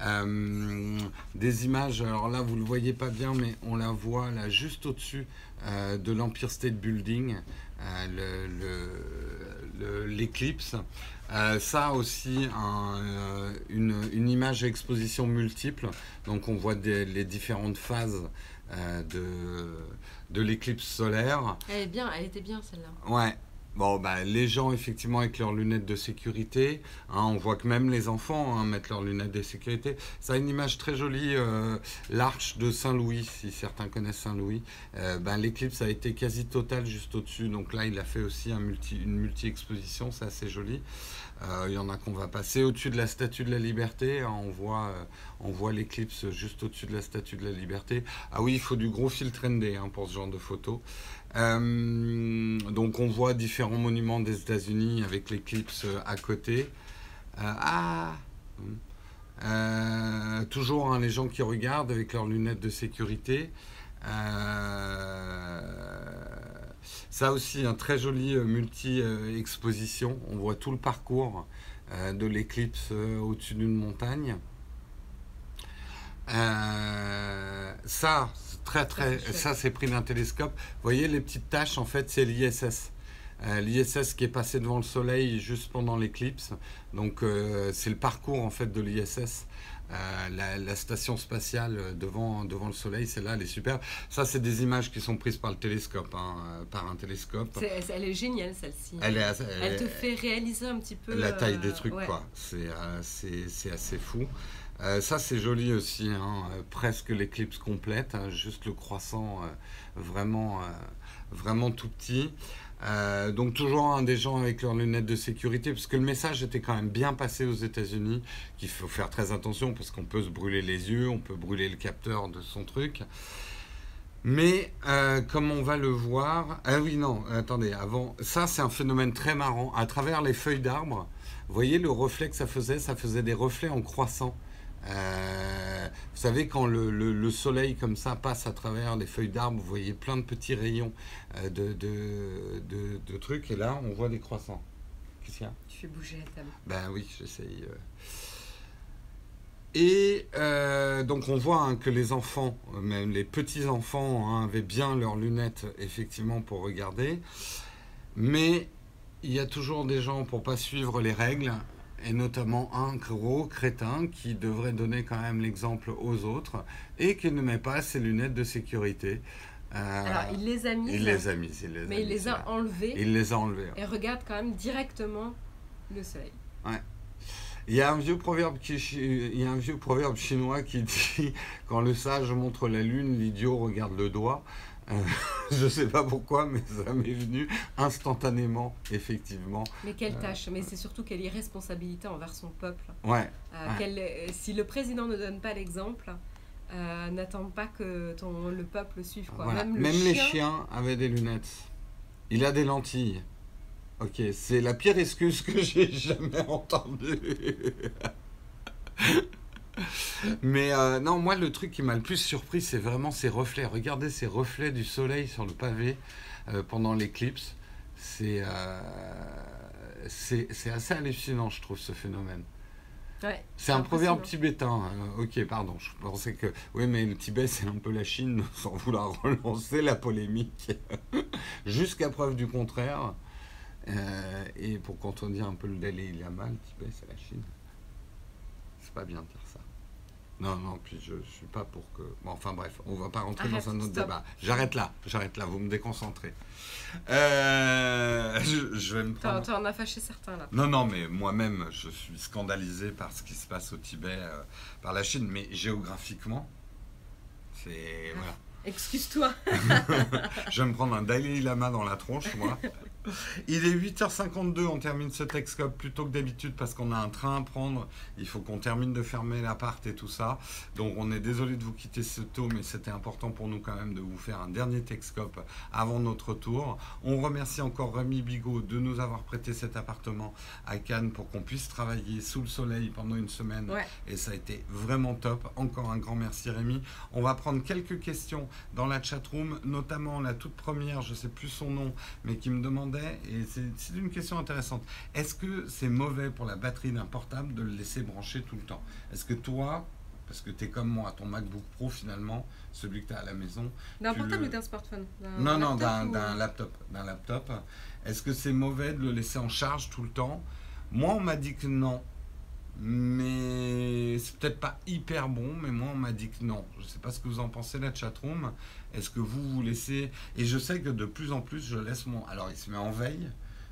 [SPEAKER 2] Euh, des images, alors là vous ne le voyez pas bien mais on la voit là juste au-dessus de l'Empire State Building, l'éclipse. Euh, ça aussi, euh, une, image à exposition multiple. Donc on voit les différentes phases euh, de, de l'éclipse solaire.
[SPEAKER 1] Elle est bien, elle était bien celle-là.
[SPEAKER 2] Ouais, Bon, bah, les gens, effectivement, avec leurs lunettes de sécurité, hein, on voit que même les enfants hein, mettent leurs lunettes de sécurité. Ça a une image très jolie, euh, l'arche de Saint-Louis, si certains connaissent Saint-Louis. Euh, ben, L'éclipse a été quasi totale juste au-dessus, donc là, il a fait aussi un multi, une multi-exposition, c'est assez joli. Euh, il y en a qu'on va passer au-dessus de la Statue de la Liberté, hein, on voit, on voit l'éclipse juste au-dessus de la Statue de la Liberté. Ah oui, il faut du gros filtre ND pour ce genre de photos. Euh, donc on voit différents monuments des États-Unis avec l'éclipse à côté. Euh, ah euh, toujours hein, les gens qui regardent avec leurs lunettes de sécurité. ça aussi, un très joli multi-exposition. On voit tout le parcours de l'éclipse au-dessus d'une montagne. ça, très très, ça c'est pris d'un télescope. Vous voyez les petites taches, en fait, c'est l'ISS. Euh, L'ISS qui est passé devant le Soleil juste pendant l'éclipse. Donc euh, c'est le parcours en fait de l'ISS. Euh, la, station spatiale devant, devant le Soleil, celle-là, elle est superbe. Ça, c'est des images qui sont prises par le télescope, hein, par un télescope.
[SPEAKER 1] elle est géniale, celle-ci.
[SPEAKER 2] Elle,
[SPEAKER 1] elle, te fait réaliser un petit peu...
[SPEAKER 2] La taille des trucs, quoi. C'est assez fou. Ça, c'est joli aussi, hein, presque l'éclipse complète, hein, juste le croissant vraiment, vraiment tout petit. Euh, donc toujours des gens avec leurs lunettes de sécurité, parce que le message était quand même bien passé aux États-Unis, qu'il faut faire très attention parce qu'on peut se brûler les yeux, on peut brûler le capteur de son truc. Mais euh, comme on va le voir, ah oui non, attendez, avant, ça c'est un phénomène très marrant. À travers les feuilles d'arbres, voyez le reflet que ça faisait, ça faisait des reflets en croissant. Euh, vous savez, quand le, soleil comme ça passe à travers les feuilles d'arbres, vous voyez plein de petits rayons euh, de, de, trucs, et là, on voit des croissants.
[SPEAKER 1] Qu'est-ce qu'il y a? Tu fais bouger la table.
[SPEAKER 2] Ben oui, j'essaye. Euh. Et donc on voit hein, que les enfants, même les petits-enfants, hein, avaient bien leurs lunettes, effectivement, pour regarder. Mais il y a toujours des gens, pour pas suivre les règles, et notamment un gros crétin qui devrait donner quand même l'exemple aux autres et qui ne met pas ses lunettes de sécurité.
[SPEAKER 1] Euh, Alors, il les a mises.
[SPEAKER 2] Il les a mises.
[SPEAKER 1] mais il les a enlevées.
[SPEAKER 2] Il les a enlevées.
[SPEAKER 1] Et regarde quand même directement le soleil.
[SPEAKER 2] Ouais. Il y a un vieux proverbe qui, il y a un vieux proverbe chinois qui dit quand le sage montre la lune, l'idiot regarde le doigt. Euh, je sais pas pourquoi, mais ça m'est venu instantanément, effectivement.
[SPEAKER 1] Mais quelle euh, tâche Mais c'est surtout quelle irresponsabilité envers son peuple.
[SPEAKER 2] Ouais.
[SPEAKER 1] Euh, si le président ne donne pas l'exemple, n'attend pas que ton, le peuple suive. Quoi.
[SPEAKER 2] Même, les chiens avaient des lunettes. Il a des lentilles. Ok, c'est la pire excuse que j'ai jamais entendue. Mais euh, non, moi, le truc qui m'a le plus surpris, c'est vraiment ces reflets. Regardez ces reflets du soleil sur le pavé euh, pendant l'éclipse. Euh, c'est c'est assez hallucinant, je trouve, ce phénomène. c'est un proverbe tibétain. Hein. ok, pardon. Je pensais que. Oui, mais le Tibet, c'est un peu la Chine, sans vouloir relancer la polémique. Jusqu'à preuve du contraire. et pour contredire un peu le Dalai Lama, le Tibet, c'est la Chine. C'est pas bien de dire. Non, non, puis je ne suis pas pour que. Bon, enfin bref, on va pas rentrer dans un autre débat. J'arrête là, j'arrête là, vous me déconcentrez. Euh, je, vais me prendre.
[SPEAKER 1] Tu en as fâché certains là.
[SPEAKER 2] Non, non, mais moi-même, je suis scandalisé par ce qui se passe au Tibet, euh, par la Chine, mais géographiquement, c'est. Voilà.
[SPEAKER 1] Excuse-toi.
[SPEAKER 2] je vais me prendre un Dalai Lama dans la tronche, moi. Il est 8h52, on termine ce Texcope plus tôt que d'habitude parce qu'on a un train à prendre. Il faut qu'on termine de fermer l'appart et tout ça. Donc on est désolé de vous quitter ce tôt, mais c'était important pour nous quand même de vous faire un dernier Texcope avant notre tour. On remercie encore Rémi Bigot de nous avoir prêté cet appartement à Cannes pour qu'on puisse travailler sous le soleil pendant une semaine. Et ça a été vraiment top. Encore un grand merci Rémi. On va prendre quelques questions dans la chatroom, notamment la toute première, je ne sais plus son nom, mais qui me demande et c'est une question intéressante, est-ce que c'est mauvais pour la batterie d'un portable de le laisser brancher tout le temps? Est-ce que toi, parce que tu es comme moi, ton MacBook Pro finalement, celui que tu as à la maison.
[SPEAKER 1] D'un portable ou d'un smartphone?
[SPEAKER 2] Non, non, d'un laptop. D'un laptop. Est-ce que c'est mauvais de le laisser en charge tout le temps? Moi, on m'a dit que non. Mais c'est peut-être pas hyper bon, mais moi on m'a dit que non. Je sais pas ce que vous en pensez la chatroom. Est-ce que vous vous laissez Et je sais que de plus en plus je laisse mon. Alors il se met en veille,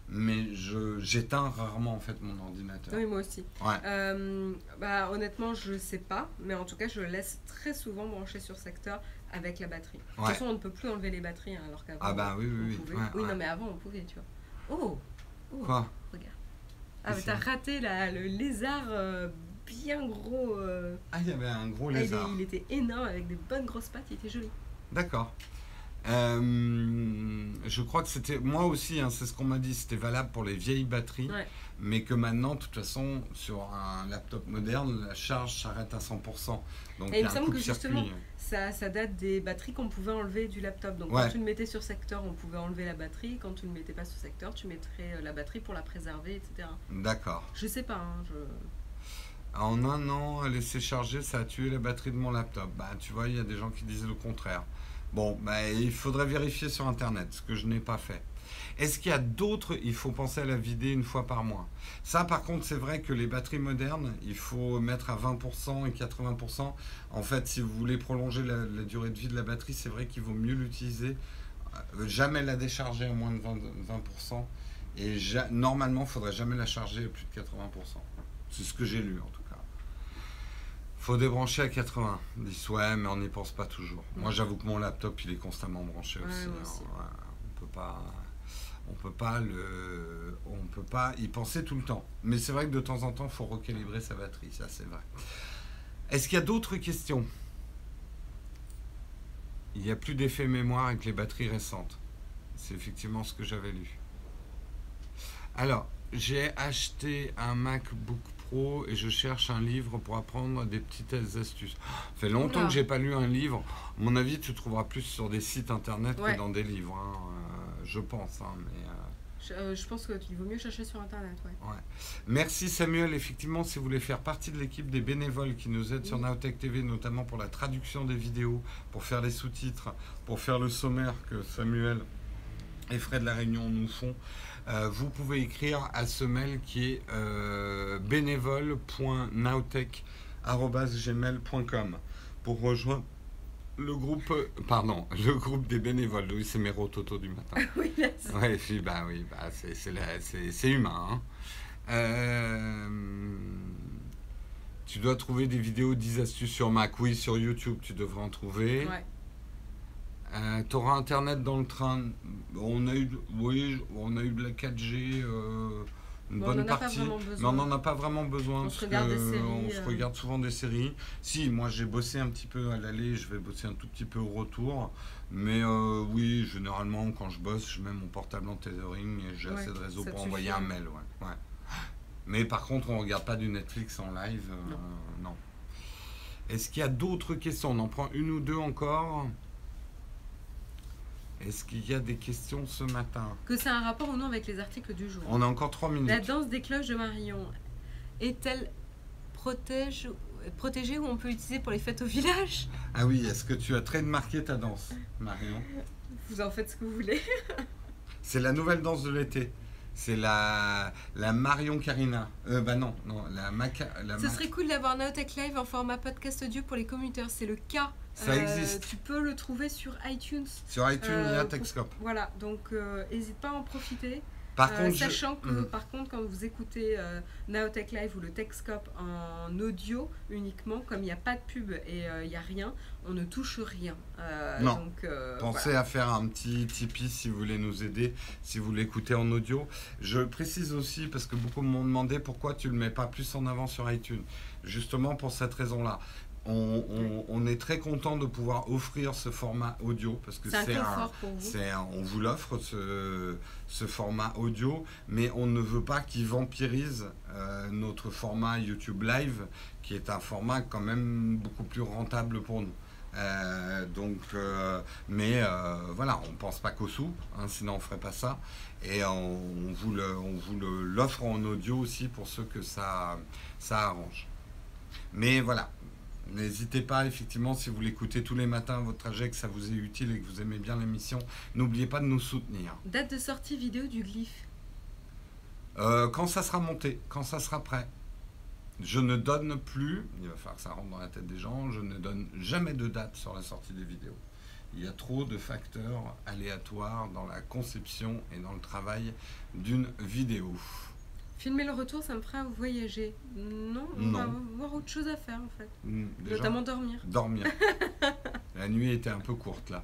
[SPEAKER 2] mais je j'éteins rarement en fait mon ordinateur.
[SPEAKER 1] Oui moi aussi.
[SPEAKER 2] Ouais.
[SPEAKER 1] Euh, bah honnêtement je sais pas, mais en tout cas je le laisse très souvent branché sur secteur avec la batterie. De toute façon on ne peut plus enlever les batteries hein, alors qu'avant.
[SPEAKER 2] Ah bah oui oui
[SPEAKER 1] oui. oui non mais avant on pouvait tu vois. Oh.
[SPEAKER 2] oh Quoi?
[SPEAKER 1] Regarde. Ah, mais t'as raté le lézard euh, bien gros. Euh.
[SPEAKER 2] Ah, il y avait un gros lézard.
[SPEAKER 1] il, était énorme avec des bonnes grosses pattes, il était joli.
[SPEAKER 2] D'accord. Euh, je crois que c'était moi aussi, hein, c'est ce qu'on m'a dit, c'était valable pour les vieilles batteries,
[SPEAKER 1] Ouais.
[SPEAKER 2] mais que maintenant, de toute façon, sur un laptop moderne, la charge s'arrête à 100%. Donc
[SPEAKER 1] Et il
[SPEAKER 2] y
[SPEAKER 1] me
[SPEAKER 2] a un
[SPEAKER 1] semble que justement, Ça, ça date des batteries qu'on pouvait enlever du laptop. Donc
[SPEAKER 2] Ouais.
[SPEAKER 1] quand tu le mettais sur secteur, on pouvait enlever la batterie. Quand tu ne le mettais pas sur secteur, tu mettrais euh, la batterie pour la préserver, etc.
[SPEAKER 2] D'accord.
[SPEAKER 1] Je sais pas. hein, je...
[SPEAKER 2] En un an, laisser charger, ça a tué la batterie de mon laptop. Bah, tu vois, il y a des gens qui disent le contraire. Bon, bah, il faudrait vérifier sur Internet, ce que je n'ai pas fait. Est-ce qu'il y a d'autres Il faut penser à la vider une fois par mois. Ça, par contre, c'est vrai que les batteries modernes, il faut mettre à 20% et 80%. En fait, si vous voulez prolonger la, durée de vie de la batterie, c'est vrai qu'il vaut mieux l'utiliser. euh, Jamais la décharger à moins de 20%. 20% et normalement, il faudrait jamais la charger à plus de 80%. C'est ce que j'ai lu en tout cas. Faut débrancher à 80. Ils disent ouais, mais on n'y pense pas toujours. Moi, j'avoue que mon laptop, il est constamment branché
[SPEAKER 1] Ouais,
[SPEAKER 2] aussi. hein. on peut pas, on peut pas le, on peut pas y penser tout le temps. Mais c'est vrai que de temps en temps, faut recalibrer sa batterie. Ça, c'est vrai. Est-ce qu'il y a d'autres questions? Il n'y a plus d'effet mémoire avec les batteries récentes. C'est effectivement ce que j'avais lu. Alors, j'ai acheté un MacBook Pro et je cherche un livre pour apprendre des petites astuces. Ça fait longtemps
[SPEAKER 1] Oula.
[SPEAKER 2] que j'ai pas lu un livre. À mon avis, tu trouveras plus sur des sites internet
[SPEAKER 1] Ouais.
[SPEAKER 2] que dans des livres. hein. Euh, je pense. hein, mais, euh,
[SPEAKER 1] Je, euh, je pense qu'il vaut mieux chercher sur internet. Ouais.
[SPEAKER 2] Merci Samuel. Effectivement, si vous voulez faire partie de l'équipe des bénévoles qui nous aident sur
[SPEAKER 1] Oui.
[SPEAKER 2] Nowtech TV, notamment pour la traduction des vidéos, pour faire les sous-titres, pour faire le sommaire que Samuel et Fred La Réunion nous font, euh, vous pouvez écrire à ce mail qui est euh, bénévole.nowtech.gmail.com pour rejoindre le groupe, euh, pardon, le groupe des bénévoles. Oui, c'est mes rototos du matin.
[SPEAKER 1] oui, là,
[SPEAKER 2] Ouais, puis, bah oui, bah c'est humain. hein. Euh, tu dois trouver des vidéos 10 astuces sur Mac. Oui, sur YouTube, tu devrais en trouver.
[SPEAKER 1] ouais.
[SPEAKER 2] Tu auras Internet dans le train. On a eu, oui, on a eu de la 4G, euh, une
[SPEAKER 1] on
[SPEAKER 2] bonne
[SPEAKER 1] en a pas
[SPEAKER 2] partie. mais on n'en a pas vraiment besoin.
[SPEAKER 1] On
[SPEAKER 2] parce
[SPEAKER 1] se regarde des
[SPEAKER 2] que
[SPEAKER 1] séries,
[SPEAKER 2] On se
[SPEAKER 1] euh.
[SPEAKER 2] regarde souvent des séries. Si, moi j'ai bossé un petit peu à l'aller, je vais bosser un tout petit peu au retour. Mais euh, oui, généralement, quand je bosse, je mets mon portable en tethering et j'ai
[SPEAKER 1] Ouais,
[SPEAKER 2] assez de réseau pour envoyer un mail. Ouais. ouais. Mais par contre, on regarde pas du Netflix en live. euh,
[SPEAKER 1] Non.
[SPEAKER 2] non. Est-ce qu'il y a d'autres questions? On en prend une ou deux encore? Est-ce qu'il y a des questions ce matin
[SPEAKER 1] Que c'est un rapport ou non avec les articles du jour.
[SPEAKER 2] On a encore trois minutes.
[SPEAKER 1] La danse des cloches de Marion est-elle protège, protégée ou on peut l'utiliser pour les fêtes au village?
[SPEAKER 2] Ah oui, est-ce que tu as très marqué ta danse, Marion?
[SPEAKER 1] Vous en faites ce que vous voulez.
[SPEAKER 2] C'est la nouvelle danse de l'été. C'est la, la Marion Carina. Euh, bah non, non, la Maca. La
[SPEAKER 1] Ce
[SPEAKER 2] Ma-
[SPEAKER 1] serait cool d'avoir Nowtech Live en format podcast audio pour les commuteurs. C'est le cas.
[SPEAKER 2] Ça existe.
[SPEAKER 1] Tu peux le trouver sur iTunes.
[SPEAKER 2] Sur iTunes, il y
[SPEAKER 1] Euh,
[SPEAKER 2] a Techscope.
[SPEAKER 1] Voilà, donc n'hésite pas à en profiter.
[SPEAKER 2] Par
[SPEAKER 1] Euh,
[SPEAKER 2] contre, je-
[SPEAKER 1] sachant que
[SPEAKER 2] Mhm.
[SPEAKER 1] par contre quand vous écoutez euh, Nowtech Live ou le Techscope en audio uniquement, comme il n'y a pas de pub et euh, il n'y a rien, on ne touche rien. Euh,
[SPEAKER 2] Non.
[SPEAKER 1] Donc, euh,
[SPEAKER 2] Pensez
[SPEAKER 1] voilà.
[SPEAKER 2] à faire un petit Tipeee si vous voulez nous aider, si vous l'écoutez en audio. Je précise aussi, parce que beaucoup m'ont demandé pourquoi tu ne le mets pas plus en avant sur iTunes. Justement pour cette raison-là. On, on- on est très content de pouvoir offrir ce format audio, parce que
[SPEAKER 1] C'est un
[SPEAKER 2] on vous l'offre ce, ce format audio, mais on ne veut pas qu'il vampirise euh, notre format YouTube Live, qui est un format quand même beaucoup plus rentable pour nous. Euh, donc, euh, mais voilà, on pense pas qu'au sous, hein, sinon on ferait pas ça. Et on, on vous l'offre en audio aussi pour ceux que ça, ça arrange. Mais voilà, n'hésitez pas, effectivement, si vous l'écoutez tous les matins à votre trajet, que ça vous est utile et que vous aimez bien l'émission, n'oubliez pas de nous soutenir.
[SPEAKER 1] Date de sortie vidéo du glyphe.
[SPEAKER 2] Euh, quand ça sera monté, quand ça sera prêt. Je ne donne plus, il va falloir que ça rentre dans la tête des gens, je ne donne jamais de date sur la sortie des vidéos. Il y a trop de facteurs aléatoires dans la conception et dans le travail d'une vidéo.
[SPEAKER 1] Filmer le retour, ça me fera voyager. Non, on
[SPEAKER 2] Non.
[SPEAKER 1] va avoir autre chose à faire en fait.
[SPEAKER 2] Hmm, déjà,
[SPEAKER 1] Notamment dormir.
[SPEAKER 2] dormir. la nuit était un peu courte là.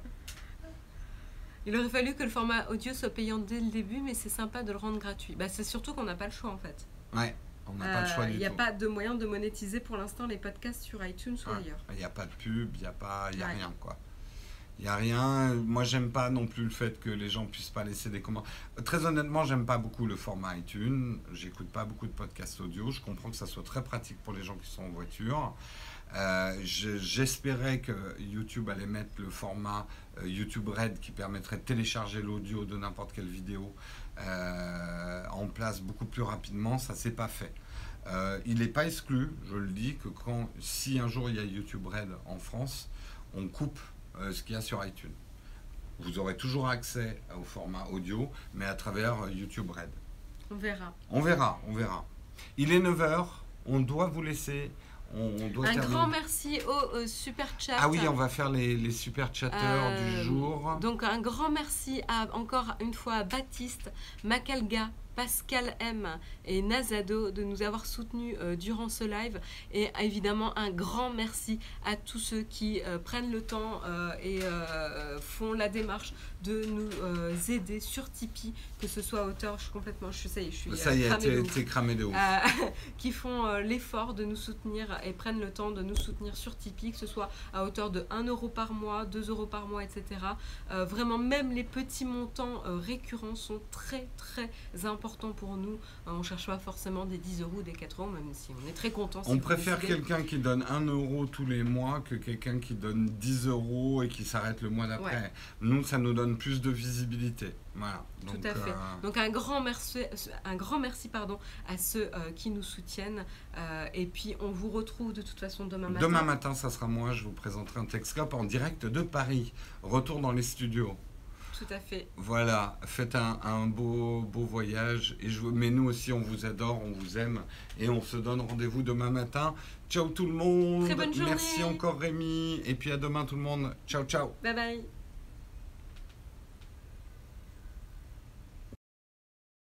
[SPEAKER 1] Il aurait fallu que le format audio soit payant dès le début, mais c'est sympa de le rendre gratuit. Bah, c'est surtout qu'on n'a pas le choix en fait.
[SPEAKER 2] Ouais, on n'a pas le choix
[SPEAKER 1] Euh,
[SPEAKER 2] du
[SPEAKER 1] Il n'y a
[SPEAKER 2] tout.
[SPEAKER 1] pas de moyen de monétiser pour l'instant les podcasts sur iTunes ou ailleurs.
[SPEAKER 2] Il n'y a pas de pub, il n'y a, pas, il y a
[SPEAKER 1] Ouais.
[SPEAKER 2] rien quoi. Il n'y a rien. Moi, j'aime pas non plus le fait que les gens puissent pas laisser des commentaires. Très honnêtement, j'aime pas beaucoup le format iTunes. J'écoute pas beaucoup de podcasts audio. Je comprends que ça soit très pratique pour les gens qui sont en voiture. Euh, je- J'espérais que YouTube allait mettre le format euh, YouTube Red qui permettrait de télécharger l'audio de n'importe quelle vidéo euh, en place beaucoup plus rapidement. Ça s'est pas fait. Il n'est pas exclu, je le dis, que quand, si un jour il y a YouTube Red en France, on coupe ce qu'il y a sur iTunes. Vous aurez toujours accès au format audio, mais à travers euh, YouTube Red.
[SPEAKER 1] On verra.
[SPEAKER 2] On verra, on verra. Il est 9h, on doit vous laisser. On, on doit
[SPEAKER 1] Un
[SPEAKER 2] terminer.
[SPEAKER 1] grand merci au euh, super chat.
[SPEAKER 2] Ah oui, on va faire les, les super chatteurs
[SPEAKER 1] Euh,
[SPEAKER 2] du jour.
[SPEAKER 1] Donc un grand merci à, encore une fois à Baptiste, Macalga, Pascal M et Nazado de nous avoir soutenus euh, durant ce live. Et évidemment un grand merci à tous ceux qui euh, prennent le temps euh, et font la démarche de nous euh, aider sur Tipeee, que ce soit à hauteur, je suis complètement, je, ça y est, je suis
[SPEAKER 2] Ça
[SPEAKER 1] euh,
[SPEAKER 2] y est,
[SPEAKER 1] cramée de
[SPEAKER 2] t'es cramé de ouf.
[SPEAKER 1] Euh, qui font euh, l'effort de nous soutenir et prennent le temps de nous soutenir sur Tipeee, que ce soit à hauteur de 1 euro par mois, 2 euros par mois, etc. Vraiment, même les petits montants récurrents sont très très importants pour nous. On cherche pas forcément des 10 euros, des 4 euros, même si on est très content.
[SPEAKER 2] On préfère quelqu'un qui donne 1 euro tous les mois que quelqu'un qui donne 10 euros et qui s'arrête le mois d'après.
[SPEAKER 1] Ouais.
[SPEAKER 2] Nous, ça nous donne plus de visibilité. Voilà.
[SPEAKER 1] Tout à fait.
[SPEAKER 2] euh,
[SPEAKER 1] Donc un grand merci, un grand merci pardon, à ceux euh, qui nous soutiennent. Euh, et puis on vous retrouve de toute façon demain matin.
[SPEAKER 2] Demain matin, ça sera moi. Je vous présenterai un Texcope en direct de Paris. Retour dans les studios.
[SPEAKER 1] Tout à fait.
[SPEAKER 2] Voilà, faites un, un beau, beau voyage. Et je, mais nous aussi, on vous adore, on vous aime. Et on se donne rendez-vous demain matin. Ciao tout le monde.
[SPEAKER 1] Très bonne journée.
[SPEAKER 2] Merci encore Rémi. Et puis à demain tout le monde. Ciao, ciao.
[SPEAKER 1] Bye bye.